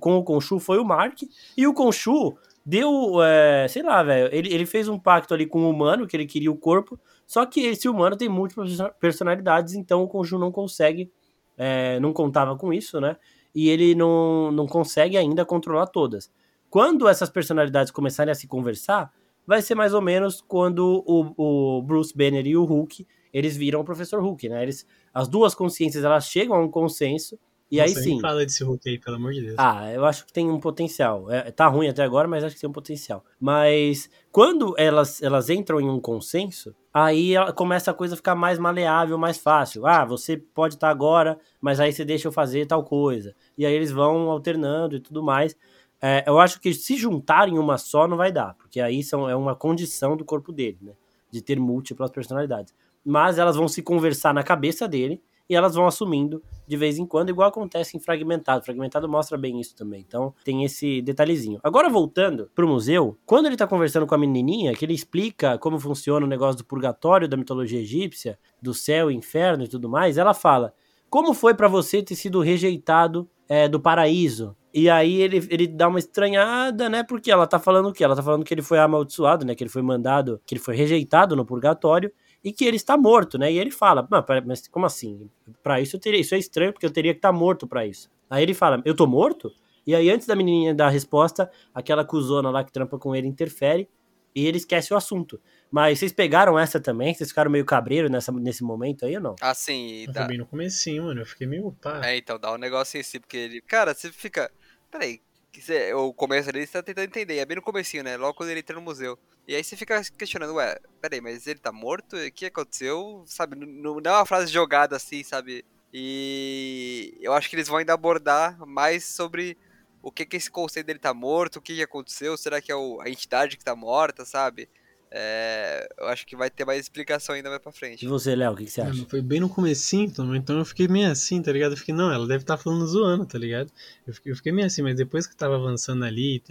com o Khonshu foi o Mark, e o Khonshu deu, é, sei lá, velho, ele, ele fez um pacto ali com o humano, que ele queria o corpo, só que esse humano tem múltiplas personalidades, então o Khonshu não consegue, é, não contava com isso, né? E ele não, não consegue ainda controlar todas. Quando essas personalidades começarem a se conversar, vai ser mais ou menos quando o, o Bruce Banner e o Hulk, eles viram o Professor Hulk, né? Eles, as duas consciências, elas chegam a um consenso, e aí Nossa, nem sim... fala desse Hulk aí, pelo amor de Deus. Ah, eu acho que tem um potencial. É, tá ruim até agora, mas acho que tem um potencial. Mas quando elas, elas entram em um consenso, aí ela- começa a coisa a ficar mais maleável, mais fácil. Ah, você pode estar agora, mas aí você deixa eu fazer tal coisa. E aí eles vão alternando e tudo mais. É, eu acho que se juntarem uma só não vai dar, porque aí são, é uma condição do corpo dele, né? De ter múltiplas personalidades. Mas elas vão se conversar na cabeça dele e elas vão assumindo de vez em quando, igual acontece em Fragmentado. Fragmentado mostra bem isso também. Então tem esse detalhezinho. Agora voltando pro museu, quando ele tá conversando com a menininha, que ele explica como funciona o negócio do purgatório, da mitologia egípcia, do céu inferno e tudo mais, ela fala: Como foi pra você ter sido rejeitado é, do paraíso? E aí ele, ele dá uma estranhada, né? Porque ela tá falando o quê? Ela tá falando que ele foi amaldiçoado, né? Que ele foi mandado, que ele foi rejeitado no purgatório e que ele está morto, né? E ele fala, "Mas, como assim? Pra isso eu teria, isso é estranho porque eu teria que estar morto pra isso. Aí ele fala, eu tô morto? E aí antes da menininha dar a resposta, aquela cuzona lá que trampa com ele interfere e ele esquece o assunto. Mas vocês pegaram essa também? Vocês ficaram meio cabreiro nessa, nesse momento aí ou não? Assim, Eu dá, fui bem no comecinho, mano. Eu fiquei meio pá. É, então, dá um negócio em si, porque ele. Cara, você fica. Peraí. Que O começo ali você tá tentando entender. É bem no comecinho, né? Logo quando ele entra no museu. E aí você fica questionando, ué, peraí, mas ele tá morto? O que aconteceu? Sabe? Não, não é uma frase jogada assim, sabe? E eu acho que eles vão ainda abordar mais sobre o que que esse conceito dele tá morto, o que que aconteceu, será que é o- a entidade que tá morta, sabe? É, eu acho que vai ter mais explicação ainda mais pra E frente. você, Léo, o que, que você acha? Mano, foi bem no comecinho, então, então eu fiquei meio assim, tá ligado? Eu fiquei, não, ela deve estar falando zoando, tá ligado? Eu fiquei, eu fiquei meio assim, mas depois que tava avançando ali,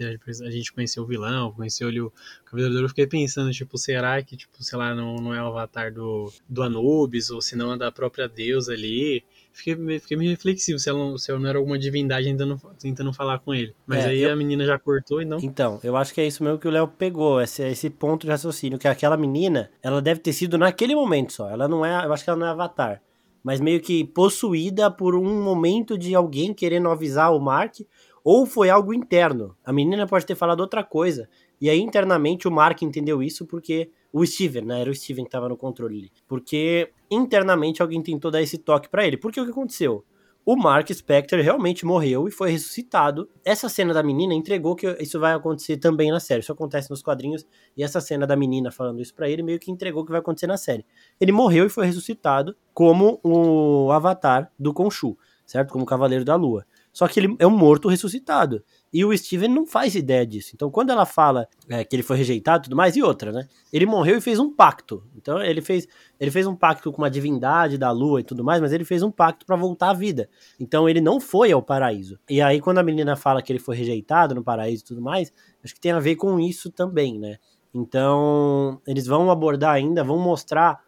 a gente conheceu o vilão, conheceu ali o Cavaleiro, eu fiquei pensando, tipo, será que, tipo, sei lá, não, não é o avatar do, do Anubis, ou se não é da própria deusa ali? Fiquei, meio- fiquei meio reflexivo se ela, não, se ela não era alguma divindade tentando, tentando falar com ele. Mas É, aí eu- a menina já cortou e não. Então, eu acho que é isso mesmo que o Léo pegou, esse, esse ponto de raciocínio, que aquela menina, ela deve ter sido naquele momento só. Ela não é, eu acho que ela não é avatar, mas meio que possuída por um momento de alguém querendo avisar o Mark, ou foi algo interno. A menina pode ter falado outra coisa, e aí internamente o Mark entendeu isso porque o Steven, né, era o Steven que tava no controle ali. Porque internamente alguém tentou dar esse toque pra ele. Porque o que aconteceu? o Mark Spector realmente morreu e foi ressuscitado. Essa cena da menina entregou que isso vai acontecer também na série. Isso acontece nos quadrinhos e essa cena da menina falando isso para ele meio que entregou que vai acontecer na série. Ele morreu e foi ressuscitado como o avatar do Khonshu, certo? Como o Cavaleiro da Lua. Só que ele é um morto ressuscitado. E o Steven não faz ideia disso. Então, quando ela fala é, que ele foi rejeitado e tudo mais, e outra, né? Ele morreu e fez um pacto. Então, ele fez, ele fez um pacto com uma divindade da lua e tudo mais, mas ele fez um pacto para voltar à vida. Então, ele não foi ao paraíso. E aí, quando a menina fala que ele foi rejeitado no paraíso e tudo mais, acho que tem a ver com isso também, né? Então, eles vão abordar ainda, vão mostrar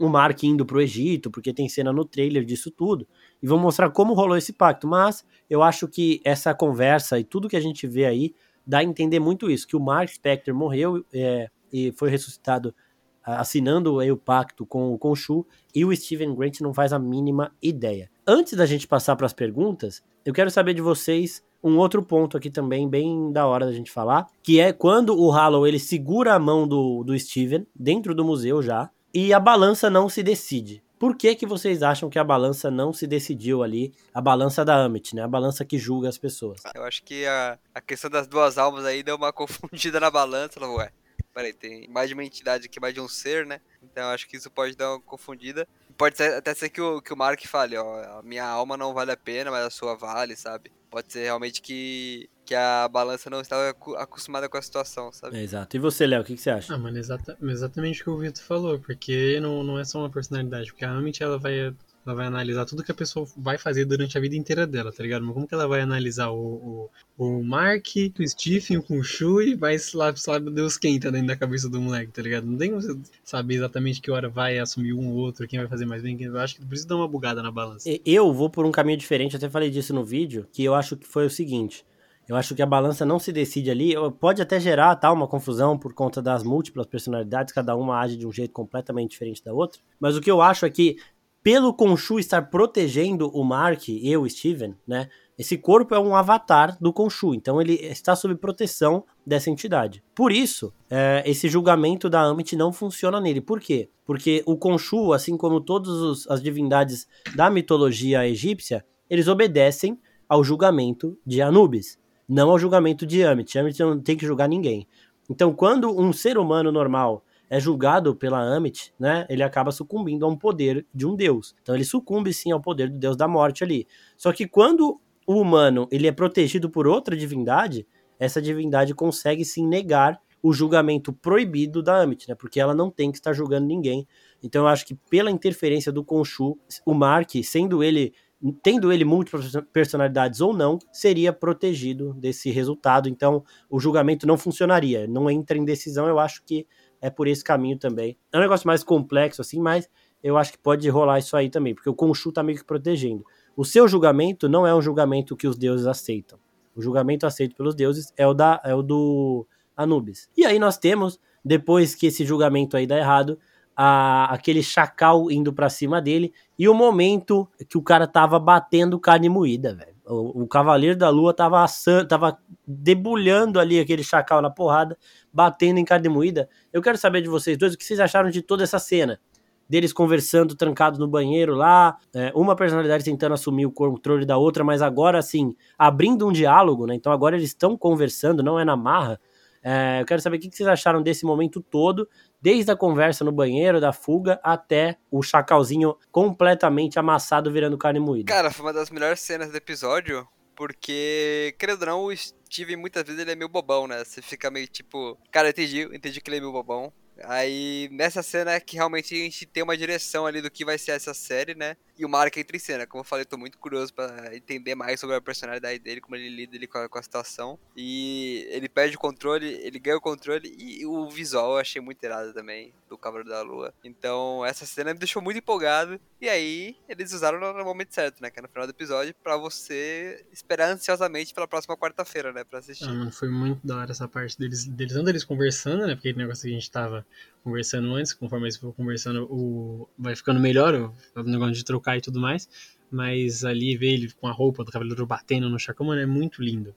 o Mark indo pro Egito, porque tem cena no trailer disso tudo, e vão mostrar como rolou esse pacto. Mas eu acho que essa conversa e tudo que a gente vê aí dá a entender muito isso, que o Mark Spector morreu é, e foi ressuscitado assinando aí o pacto com, com o Shu, e o Steven Grant não faz a mínima ideia. Antes da gente passar para as perguntas, eu quero saber de vocês um outro ponto aqui também, bem da hora da gente falar, que é quando o Hallow ele segura a mão do, do Steven dentro do museu já, e a balança não se decide. Por que, que vocês acham que a balança não se decidiu ali? A balança da Amit, né? A balança que julga as pessoas. Eu acho que a, a questão das duas almas aí deu uma confundida na balança. Ué, peraí, tem mais de uma entidade aqui, mais de um ser, né? Então acho que isso pode dar uma confundida. Pode ser, até ser que o, que o Mark fale, ó, a minha alma não vale a pena, mas a sua vale, sabe? Pode ser realmente que que a balança não estava acostumada com a situação, sabe? É, exato. E você, Léo, o que, que, você acha? Ah, mano, exata, exatamente o que o Vitor falou, porque não, não é só uma personalidade, porque a Amit, ela vai, ela vai analisar tudo que a pessoa vai fazer durante a vida inteira dela, tá ligado? Mas como que ela vai analisar o, o, o Mark, o Stephen com o Shu e vai lá, sabe Deus quem tá dentro da cabeça do moleque, tá ligado? Não tem como você saber exatamente que hora vai assumir um ou outro, quem vai fazer mais bem, quem... eu acho que precisa dar uma bugada na balança. Eu vou por um caminho diferente, até falei disso no vídeo, que eu acho que foi o seguinte eu acho que a balança não se decide ali. Pode até gerar tá, uma confusão por conta das múltiplas personalidades, cada uma age de um jeito completamente diferente da outra. Mas o que eu acho é que, pelo Khonshu estar protegendo o Mark e o Steven, né? Esse corpo é um avatar do Khonshu, então ele está sob proteção dessa entidade. Por isso, é, esse julgamento da Amit não funciona nele. Por quê? Porque o Khonshu, assim como todas as divindades da mitologia egípcia, eles obedecem ao julgamento de Anubis não ao julgamento de Amit. Amit não tem que julgar ninguém. Então, quando um ser humano normal é julgado pela Amit, né, ele acaba sucumbindo a um poder de um deus. Então, ele sucumbe sim ao poder do deus da morte ali. Só que quando o humano ele é protegido por outra divindade, essa divindade consegue sim negar o julgamento proibido da Amit, né? Porque ela não tem que estar julgando ninguém. Então eu acho que pela interferência do Khonshu, o Mark, sendo ele tendo ele múltiplas personalidades ou não, seria protegido desse resultado. Então, o julgamento não funcionaria, não entra em decisão. Eu acho que é por esse caminho também. É um negócio mais complexo, assim, mas eu acho que pode rolar isso aí também, porque o Khonshu tá meio que protegendo. O seu julgamento não é um julgamento que os deuses aceitam. O julgamento aceito pelos deuses é o, da, é o do Anubis. E aí nós temos, depois que esse julgamento aí dá errado, a, aquele chacal indo para cima dele e o momento que o cara tava batendo carne moída, velho. O, o, Cavaleiro da Lua tava assando, tava debulhando ali aquele chacal na porrada, batendo em carne moída. Eu quero saber de vocês dois o que vocês acharam de toda essa cena. Deles conversando, trancados no banheiro lá, é, uma personalidade tentando assumir o controle da outra, mas agora, assim, abrindo um diálogo, né? Então agora eles estão conversando, não é na marra. É, eu quero saber o que vocês acharam desse momento todo, desde a conversa no banheiro, da fuga, até o chacalzinho completamente amassado virando carne moída. Cara, foi uma das melhores cenas do episódio, porque, querendo ou não, o Steven muitas vezes ele é meio bobão, né? Você fica meio tipo, cara, eu entendi, eu entendi que ele é meio bobão. Aí, nessa cena é que realmente a gente tem uma direção ali do que vai ser essa série, né? E o Mark entra em cena. Como eu falei, eu tô muito curioso para entender mais sobre a personalidade dele, como ele lida ele com, a, com a situação. E ele perde o controle, ele ganha o controle e o visual eu achei muito irado também, do Cavaleiro da Lua. Então, essa cena me deixou muito empolgado. E aí, eles usaram no momento certo, né? Que é no final do episódio, para você esperar ansiosamente pela próxima quarta-feira, né? Pra assistir. Ah, mano, foi muito da hora essa parte deles, deles, não deles conversando, né? Porque aquele negócio que a gente tava conversando antes, conforme eles foram conversando, o, vai ficando melhor o, negócio de trocar e tudo mais. Mas ali ver ele com a roupa do Cavaleiro batendo no chacão, mano, é muito lindo.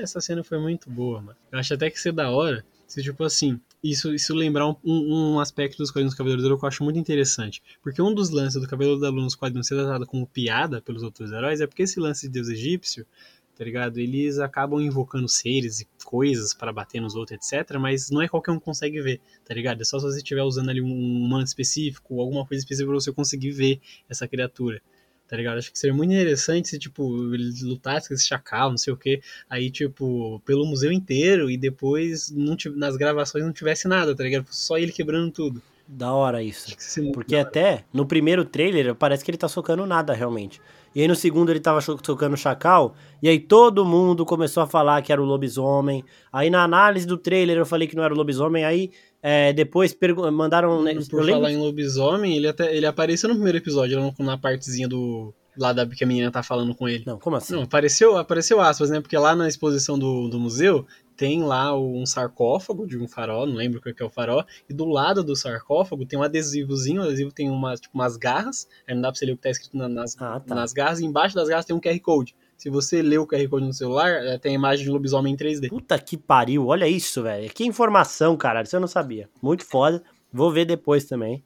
Essa cena foi muito boa, mano. Eu acho até que ser da hora se, tipo assim, isso, isso lembrar um, um aspecto dos quadrinhos do Cavaleiro da que eu acho muito interessante. Porque um dos lances do Cavaleiro da Lua nos quadrinhos ser tratado como piada pelos outros heróis é porque esse lance de Deus egípcio, tá ligado? Eles acabam invocando seres e coisas para bater nos outros, etc. Mas não é qualquer um que consegue ver, tá ligado? É só se você estiver usando ali um manto específico alguma coisa específica pra você conseguir ver essa criatura tá ligado? Acho que seria muito interessante se, tipo, ele lutasse com esse chacal, não sei o que, aí, tipo, pelo museu inteiro e depois não nas gravações não tivesse nada, tá ligado? Só ele quebrando tudo. Da hora isso. Porque até no primeiro trailer parece que ele tá socando nada realmente. E aí no segundo ele tava socando o chacal, e aí todo mundo começou a falar que era o lobisomem. Aí na análise do trailer eu falei que não era o lobisomem, aí é, depois mandaram. Né, Por falar em lobisomem, ele até ele apareceu no primeiro episódio, na partezinha do. Lá da que a menina tá falando com ele. Não, como assim? Não, apareceu, apareceu aspas, né? Porque lá na exposição do, do museu tem lá um sarcófago de um farol, não lembro o que é o farol, e do lado do sarcófago tem um adesivozinho, o adesivo tem uma, tipo, umas garras, aí não dá pra você ler o que tá escrito nas, ah, tá. nas garras, e embaixo das garras tem um QR Code. Se você lê o QR Code no celular, é, tem a imagem de lobisomem em 3D. Puta que pariu, olha isso, velho. Que informação, cara. Isso eu não sabia. Muito foda. Vou ver depois também.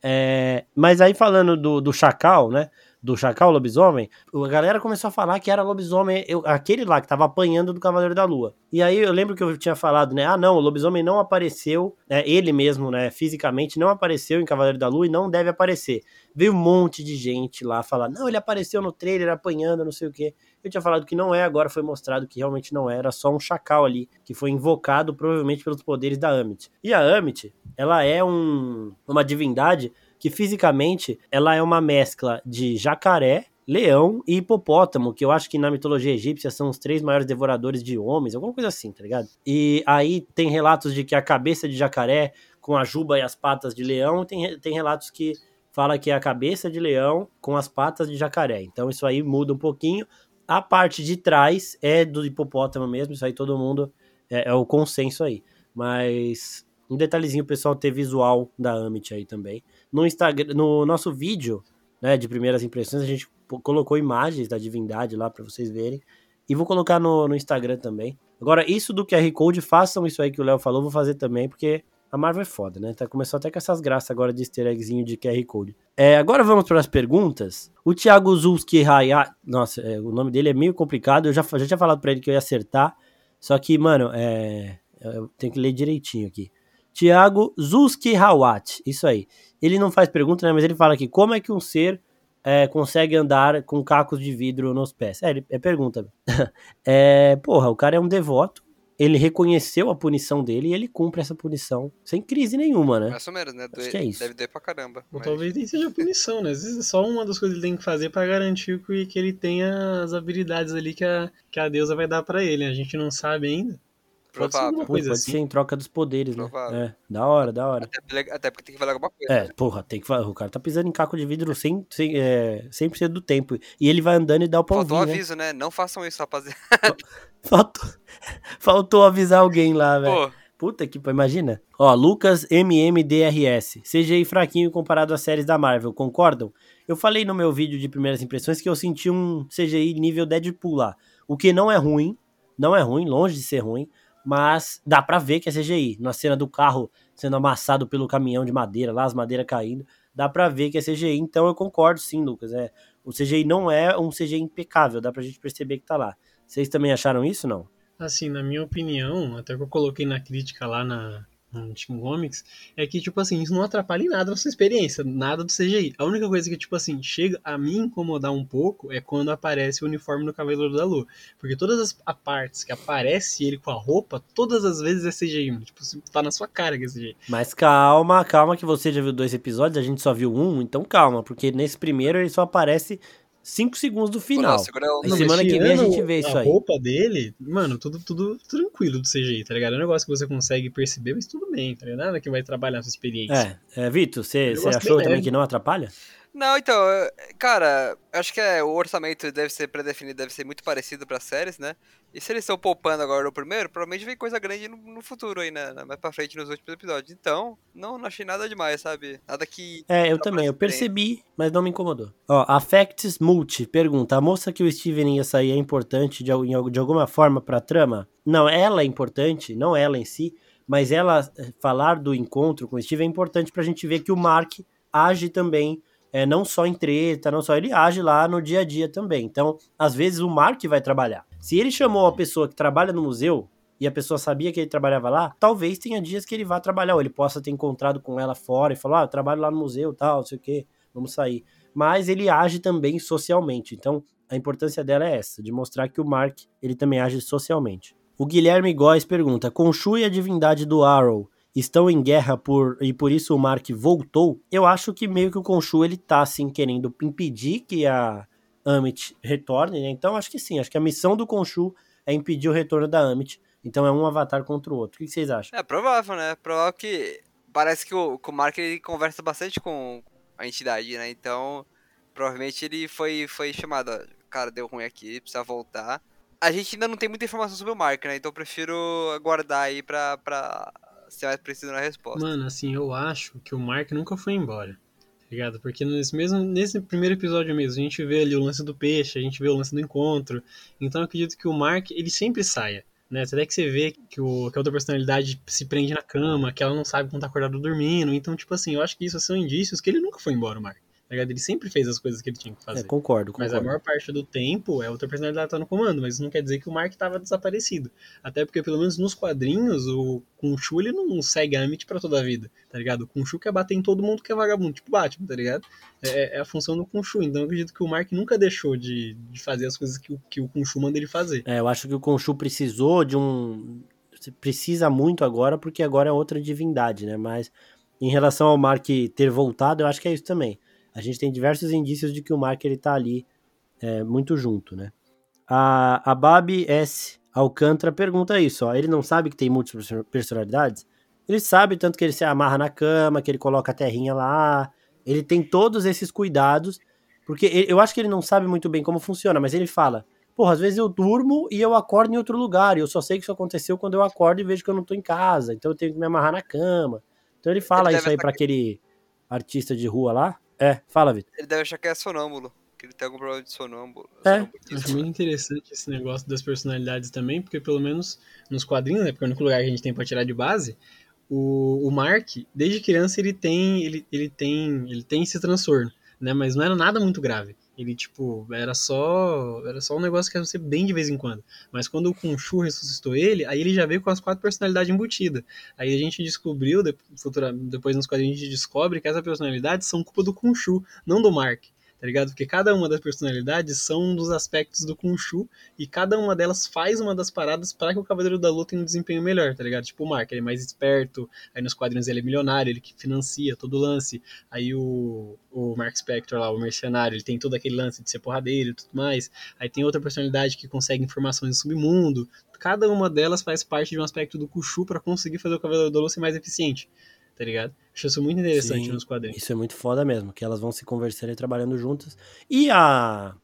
É... Mas aí falando do, do Chacal, né? Do Chacal Lobisomem, a galera começou a falar que era lobisomem, eu, aquele lá que tava apanhando do Cavaleiro da Lua. E aí eu lembro que eu tinha falado, né? Ah, não, o lobisomem não apareceu, né, ele mesmo, né, fisicamente não apareceu em Cavaleiro da Lua e não deve aparecer. Veio um monte de gente lá falar, não, ele apareceu no trailer apanhando, não sei o quê. Eu tinha falado que não é, agora foi mostrado que realmente não era, só um chacal ali, que foi invocado provavelmente pelos poderes da Amit. E a Amit, ela é um, uma divindade que fisicamente ela é uma mescla de jacaré, leão e hipopótamo, que eu acho que na mitologia egípcia são os três maiores devoradores de homens, alguma coisa assim, tá ligado? E aí tem relatos de que a cabeça de jacaré com a juba e as patas de leão, tem, tem relatos que fala que é a cabeça de leão com as patas de jacaré. Então isso aí muda um pouquinho, a parte de trás é do hipopótamo mesmo, isso aí todo mundo é, é o consenso aí. Mas um detalhezinho, o pessoal ter visual da Amit aí também. No Instagram, no nosso vídeo, né, de primeiras impressões, a gente colocou imagens da divindade lá para vocês verem. E vou colocar no, no Instagram também. Agora, isso do QR Code, façam isso aí que o Léo falou, vou fazer também, porque a Marvel é foda, né? Tá, começou até com essas graças agora de easter eggzinho de QR Code. É, agora vamos para as perguntas. O Thiago Zulski Raya... Nossa, é, o nome dele é meio complicado. Eu já, já tinha falado para ele que eu ia acertar. Só que, mano, é, eu tenho que ler direitinho aqui. Thiago Zulski Hawat. Isso aí. Ele não faz pergunta, né? Mas ele fala aqui: como é que um ser é, consegue andar com cacos de vidro nos pés? É, ele, é pergunta. é, porra, o cara é um devoto ele reconheceu a punição dele e ele cumpre essa punição sem crise nenhuma, né? Mais ou menos, né? Acho que é isso. Deve ter pra caramba. Ou mas... talvez nem seja punição, né? Às vezes é só uma das coisas que ele tem que fazer para garantir que, que ele tenha as habilidades ali que a, que a deusa vai dar para ele. A gente não sabe ainda. Pode ser uma coisa pode assim. ser em troca dos poderes, né? Provável. né? É, da hora, da hora. Até, até, porque tem que valer alguma coisa. É, né? porra, tem que O cara tá pisando em caco de vidro 100%, 100, é, 100 do tempo. E ele vai andando e dá o pão. Faltou um aviso, né? Não façam isso, rapaziada. Faltou, faltou avisar alguém lá, velho. Puta que imagina. Ó, Lucas MMDRS. CGI fraquinho comparado às séries da Marvel, concordam? Eu falei no meu vídeo de primeiras impressões que eu senti um CGI nível Deadpool lá. O que não é ruim, não é ruim, longe de ser ruim, mas dá para ver que é CGI. Na cena do carro sendo amassado pelo caminhão de madeira, lá as madeiras caindo, dá para ver que é CGI. Então eu concordo sim, Lucas. É, o CGI não é um CGI impecável, dá pra gente perceber que tá lá. Vocês também acharam isso não? Assim, na minha opinião, até que eu coloquei na crítica lá na, no Team Comics, é que, tipo assim, isso não atrapalha em nada na sua experiência, nada do CGI. A única coisa que, tipo assim, chega a me incomodar um pouco é quando aparece o uniforme do Cavaleiro da Lua. Porque todas as partes que aparece ele com a roupa, todas as vezes é CGI, tipo, tá na sua cara que é CGI. Mas calma, calma que você já viu dois episódios, a gente só viu um, então calma, porque nesse primeiro ele só aparece 5 segundos do final. Não, semana que vem a gente vê isso aí. A roupa dele, mano, tudo, tudo tranquilo do CGI, tá ligado? É um negócio que você consegue perceber, mas tudo bem, tá ligado? Nada que vai trabalhar a sua experiência. É, é Vitor, você achou também que não atrapalha? Não, então, cara, acho que é, o orçamento deve ser pré-definido, deve ser muito parecido para séries, né? E se eles estão poupando agora no primeiro, provavelmente vem coisa grande no, no futuro aí, né? Mais pra frente nos últimos episódios. Então, não, não achei nada demais, sabe? Nada que. É, eu também, eu percebi, mas não me incomodou. Ó, Affects Multi pergunta: a moça que o Steven ia sair é importante de, de alguma forma pra trama? Não, ela é importante, não ela em si Mas ela eh, falar do encontro com o Steve é importante pra gente ver que o Mark age também, é, não só em treta, não só ele age lá no dia a dia também. Então, às vezes o Mark vai trabalhar. Se ele chamou a pessoa que trabalha no museu e a pessoa sabia que ele trabalhava lá, talvez tenha dias que ele vá trabalhar, ou ele possa ter encontrado com ela fora e falar, ah, eu trabalho lá no museu, tal, não sei o quê, vamos sair. Mas ele age também socialmente. Então, a importância dela é essa, de mostrar que o Mark, ele também age socialmente. O Guilherme Góes pergunta: Khonshu e a divindade do Arrow estão em guerra por e por isso o Mark voltou? Eu acho que meio que o Khonshu ele tá assim querendo impedir que a Amit retorne, né? Então acho que sim, acho que a missão do Khonshu é impedir o retorno da Amit. Então é um avatar contra o outro. O que vocês acham? É provável, né? Provável que parece que o, que o Mark ele conversa bastante com a entidade, né? Então provavelmente ele foi foi chamado, ó, cara, deu ruim aqui, precisa voltar. A gente ainda não tem muita informação sobre o Mark, né? Então eu prefiro aguardar aí pra, pra ser mais preciso na resposta. Mano, assim, eu acho que o Mark nunca foi embora. Ligado? Porque nesse, mesmo, nesse primeiro episódio mesmo, a gente vê ali o lance do peixe, a gente vê o lance do encontro. Então eu acredito que o Mark, ele sempre saia. Né? Até que você vê que, o, que a outra personalidade se prende na cama, que ela não sabe quando tá acordado dormindo. Então, tipo assim, eu acho que isso são indícios que ele nunca foi embora, o Mark. Tá ligado? Ele sempre fez as coisas que ele tinha que fazer. É, concordo, concordo. Mas a maior parte do tempo é outra personalidade tá no comando, mas isso não quer dizer que o Mark tava desaparecido. Até porque, pelo menos nos quadrinhos, o Khonshu ele não segue a Amit pra toda a vida, tá ligado? O Khonshu quer bater em todo mundo que é vagabundo, tipo Batman, tá ligado? É, é a função do Khonshu. Então eu acredito que o Mark nunca deixou de, de fazer as coisas que, o- que o Khonshu manda ele fazer. É, eu acho que o Khonshu precisou de um. Precisa muito agora, porque agora é outra divindade, né? Mas em relação ao Mark ter voltado, eu acho que é isso também. A gente tem diversos indícios de que o Mark ele tá ali é, muito junto, né? A, a Babi S. Alcântara pergunta isso, ó. Ele não sabe que tem múltiplas personalidades? Ele sabe, tanto que ele se amarra na cama, que ele coloca a terrinha lá. Ele tem todos esses cuidados, porque ele- eu acho que ele não sabe muito bem como funciona, mas ele fala: Porra, às vezes eu durmo e eu acordo em outro lugar, e eu só sei que isso aconteceu quando eu acordo e vejo que eu não tô em casa, então eu tenho que me amarrar na cama. Então ele fala Ele isso aí pra aquele artista de rua lá. É, fala, Vitor. Ele deve achar que é sonâmbulo. Que ele tem algum problema de sonâmbulo. É. Acho muito interessante esse negócio das personalidades também, porque pelo menos nos quadrinhos, né, porque é o único lugar que a gente tem pra tirar de base, o, o Mark, desde criança, ele tem, ele, ele tem, ele tem esse transtorno, né, mas não era nada muito grave. Ele, tipo, era só, era só um negócio que ia ser bem de vez em quando. Mas quando o Khonshu ressuscitou ele, aí ele já veio com as quatro personalidades embutidas. Aí a gente descobriu, depois nos quadrinhos a gente descobre que essas personalidades são culpa do Khonshu, não do Mark tá ligado? Porque cada uma das personalidades são um dos aspectos do Khonshu e cada uma delas faz uma das paradas para que o Cavaleiro da Lua tenha um desempenho melhor, tá ligado? Tipo o Mark, ele é mais esperto, aí nos quadrinhos ele é milionário, ele que financia todo o lance, aí o, o Mark Spector lá, o mercenário, ele tem todo aquele lance de ser porradeiro e tudo mais, aí tem outra personalidade que consegue informações do submundo, cada uma delas faz parte de um aspecto do Khonshu para conseguir fazer o Cavaleiro da Lua ser mais eficiente, tá ligado? Acho isso muito interessante Sim. nos quadrinhos. Isso é muito foda mesmo, que elas vão se conversando e trabalhando juntas. E a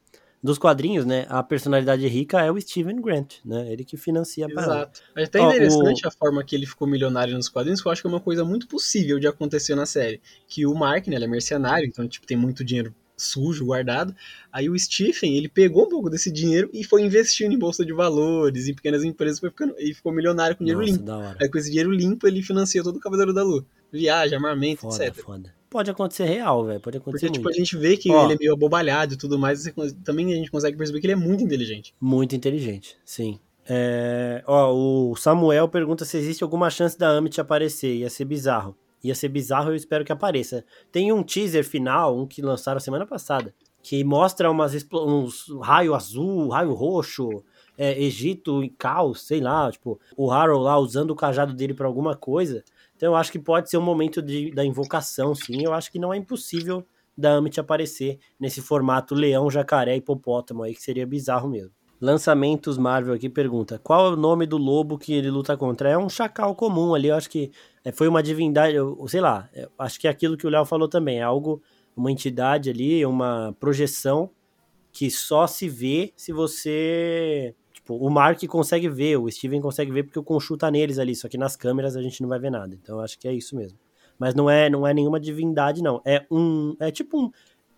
dos quadrinhos, né? A personalidade rica é o Steven Grant, né? Ele que financia a parada. Exato. É até Ó, interessante a forma que ele ficou milionário nos quadrinhos, que eu acho que é uma coisa muito possível de acontecer na série. Que o Mark, né, ele é mercenário, então, tipo, tem muito dinheiro sujo guardado. Aí o Stephen, ele pegou um pouco desse dinheiro e foi investindo em bolsa de valores, em pequenas empresas, foi ficando, e ficou milionário com dinheiro Nossa, limpo. Aí com esse dinheiro limpo, ele financia todo o Cavaleiro da Lua. Viagem, armamento, Foda, etc. foda. Pode acontecer real, velho. Pode acontecer Porque, tipo, muito. a gente vê que Ó. ele é meio abobalhado e tudo mais, e também a gente consegue perceber que ele é muito inteligente. Muito inteligente, sim. É, ó, o Samuel pergunta se existe alguma chance da Amit aparecer. Ia ser bizarro. Ia ser bizarro, eu espero que apareça. Tem um teaser final, um que lançaram semana passada, que mostra umas uns raio azul, raio roxo, é, Egito em caos, sei lá, tipo, o Harold lá usando o cajado dele pra alguma coisa. Então eu acho que pode ser um momento de, da invocação, sim. Eu acho que não é impossível da Amit aparecer nesse formato leão, jacaré hipopótamo aí, que seria bizarro mesmo. Lançamentos Marvel aqui pergunta: qual é o nome do lobo que ele luta contra? É um chacal comum ali, eu acho que é, foi uma divindade, eu- sei lá, acho que é aquilo que o Léo falou também, é algo, uma entidade ali, uma projeção que só se vê se você. Tipo, o Mark consegue ver, o Steven consegue ver porque o Khonshu tá neles ali, só que nas câmeras a gente não vai ver nada. Então eu acho que é isso mesmo. Mas não é, não é nenhuma divindade, não. É um. É tipo um.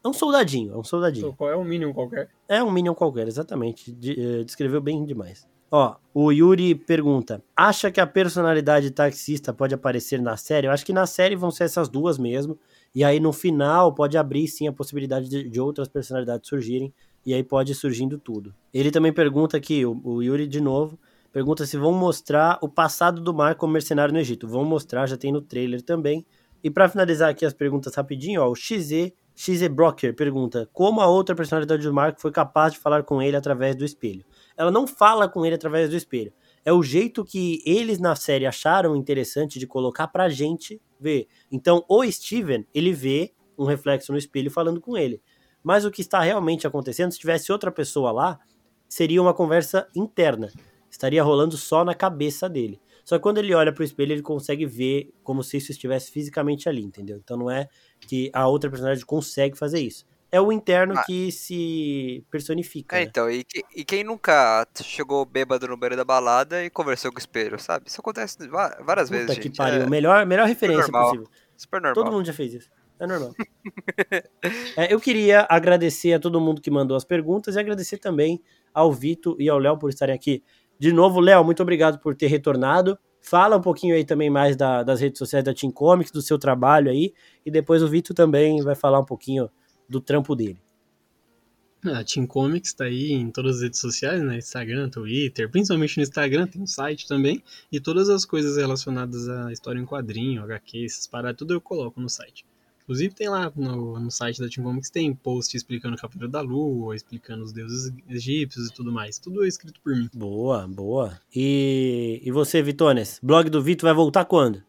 É um soldadinho, é um soldadinho. Então, qual é o mínimo qualquer? É um Minion qualquer, exatamente. De- eh, descreveu bem demais. Ó, o Yuri pergunta: acha que a personalidade taxista pode aparecer na série? Eu acho que na série vão ser essas duas mesmo. E aí no final pode abrir sim a possibilidade de, de outras personalidades surgirem. E aí pode ir surgindo tudo. Ele também pergunta aqui, o, o Yuri de novo, pergunta se vão mostrar o passado do Mar como mercenário no Egito. Vão mostrar, já tem no trailer também. E para finalizar aqui as perguntas rapidinho, ó, o XZ, XZ Broker pergunta: como a outra personalidade do Marco foi capaz de falar com ele através do espelho? Ela não fala com ele através do espelho. É o jeito que eles na série acharam interessante de colocar pra gente ver. Então, o Steven, ele vê um reflexo no espelho falando com ele. Mas o que está realmente acontecendo, se tivesse outra pessoa lá, seria uma conversa interna. Estaria rolando só na cabeça dele. Só que quando ele olha pro espelho, ele consegue ver como se isso estivesse fisicamente ali, entendeu? Então não é que a outra personagem consegue fazer isso é o interno ah. que se personifica. É, né? então, e, e, quem nunca chegou bêbado no banheiro da balada e conversou com o espelho, sabe? Isso acontece várias Puta vezes. que gente. pariu. É... Melhor, melhor referência Super possível. Super normal. Todo mundo já fez isso. É normal. é, eu queria agradecer a todo mundo que mandou as perguntas e agradecer também ao Vitor e ao Léo por estarem aqui. De novo, Léo, muito obrigado por ter retornado. Fala um pouquinho aí também mais da, das redes sociais da Team Comics, do seu trabalho aí. E depois o Vitor também vai falar um pouquinho do trampo dele. A Team Comics tá aí em todas as redes sociais, né? Instagram, Twitter, principalmente no Instagram, tem um site também. E todas as coisas relacionadas à história em quadrinho, HQ, essas paradas, tudo eu coloco no site. Inclusive tem lá no, no site da Team Comics, tem post explicando o Cavaleiro da Lua, explicando os deuses egípcios e tudo mais. Tudo escrito por mim. Boa, boa. E, e você, Vitones? Blog do Vitor vai voltar quando?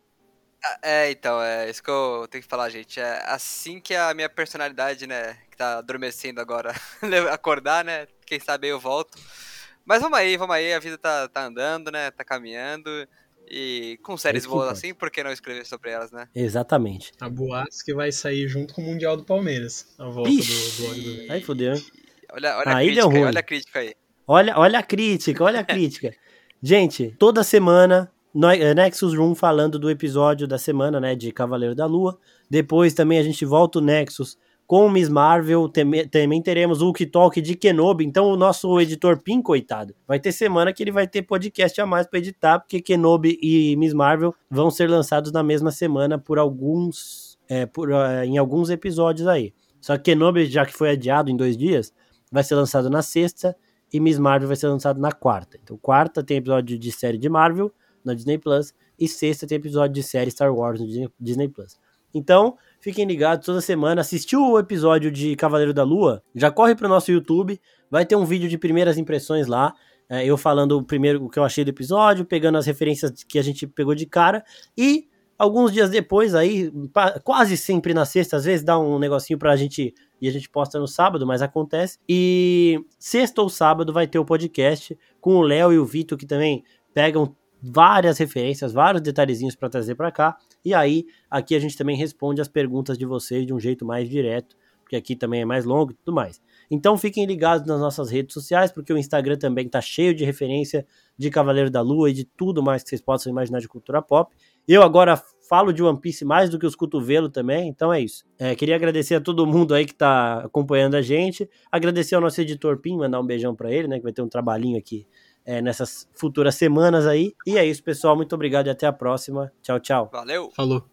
Ah, é, então, é isso que eu tenho que falar, gente. É assim que a minha personalidade, né, que tá adormecendo agora, acordar, né? Quem sabe eu volto. Mas vamos aí, vamos aí, a vida tá, tá andando, né? Tá caminhando. E com séries boas assim, por que não escrever sobre elas, né? Exatamente. A boatos que vai sair junto com o Mundial do Palmeiras. A volta Ixi, do blog do. Aí fodeu? Olha, olha aí a crítica, olha a crítica aí. Olha, olha a crítica, olha a crítica. Gente, toda semana é, Nexus Room falando do episódio da semana, né, de Cavaleiro da Lua. Depois também a gente volta o Nexus com Miss Marvel, também teremos o Hulk Talk de Kenobi, então o nosso editor Pin, coitado, vai ter semana que ele vai ter podcast a mais para editar, porque Kenobi e Miss Marvel vão ser lançados na mesma semana por alguns, é, por, uh, em alguns episódios aí. Só que Kenobi, já que foi adiado em dois dias, vai ser lançado na sexta e Miss Marvel vai ser lançado na quarta. Então quarta tem episódio de série de Marvel, na Disney Plus. E sexta tem episódio de série Star Wars no Disney Plus. Então, fiquem ligados toda semana. Assistiu o episódio de Cavaleiro da Lua? Já corre para o nosso YouTube. Vai ter um vídeo de primeiras impressões lá. É, eu falando o primeiro o que eu achei do episódio, pegando as referências que a gente pegou de cara. E alguns dias depois, aí, quase sempre na sexta, às vezes dá um negocinho pra gente e a gente posta no sábado, mas acontece. E sexta ou sábado vai ter o podcast com o Léo e o Vitor, que também pegam várias referências, vários detalhezinhos para trazer para cá. E aí, aqui a gente também responde as perguntas de vocês de um jeito mais direto, porque aqui também é mais longo e tudo mais. Então fiquem ligados nas nossas redes sociais, porque o Instagram também está cheio de referência de Cavaleiro da Lua e de tudo mais que vocês possam imaginar de cultura pop. Eu agora falo de One Piece mais do que os cotovelos também, então é isso. É, queria agradecer a todo mundo aí que está acompanhando a gente, agradecer ao nosso editor Pim, mandar um beijão para ele, né, que vai ter um trabalhinho aqui é, nessas futuras semanas aí. E é isso, pessoal. Muito obrigado e até a próxima. Tchau, tchau. Valeu. Falou.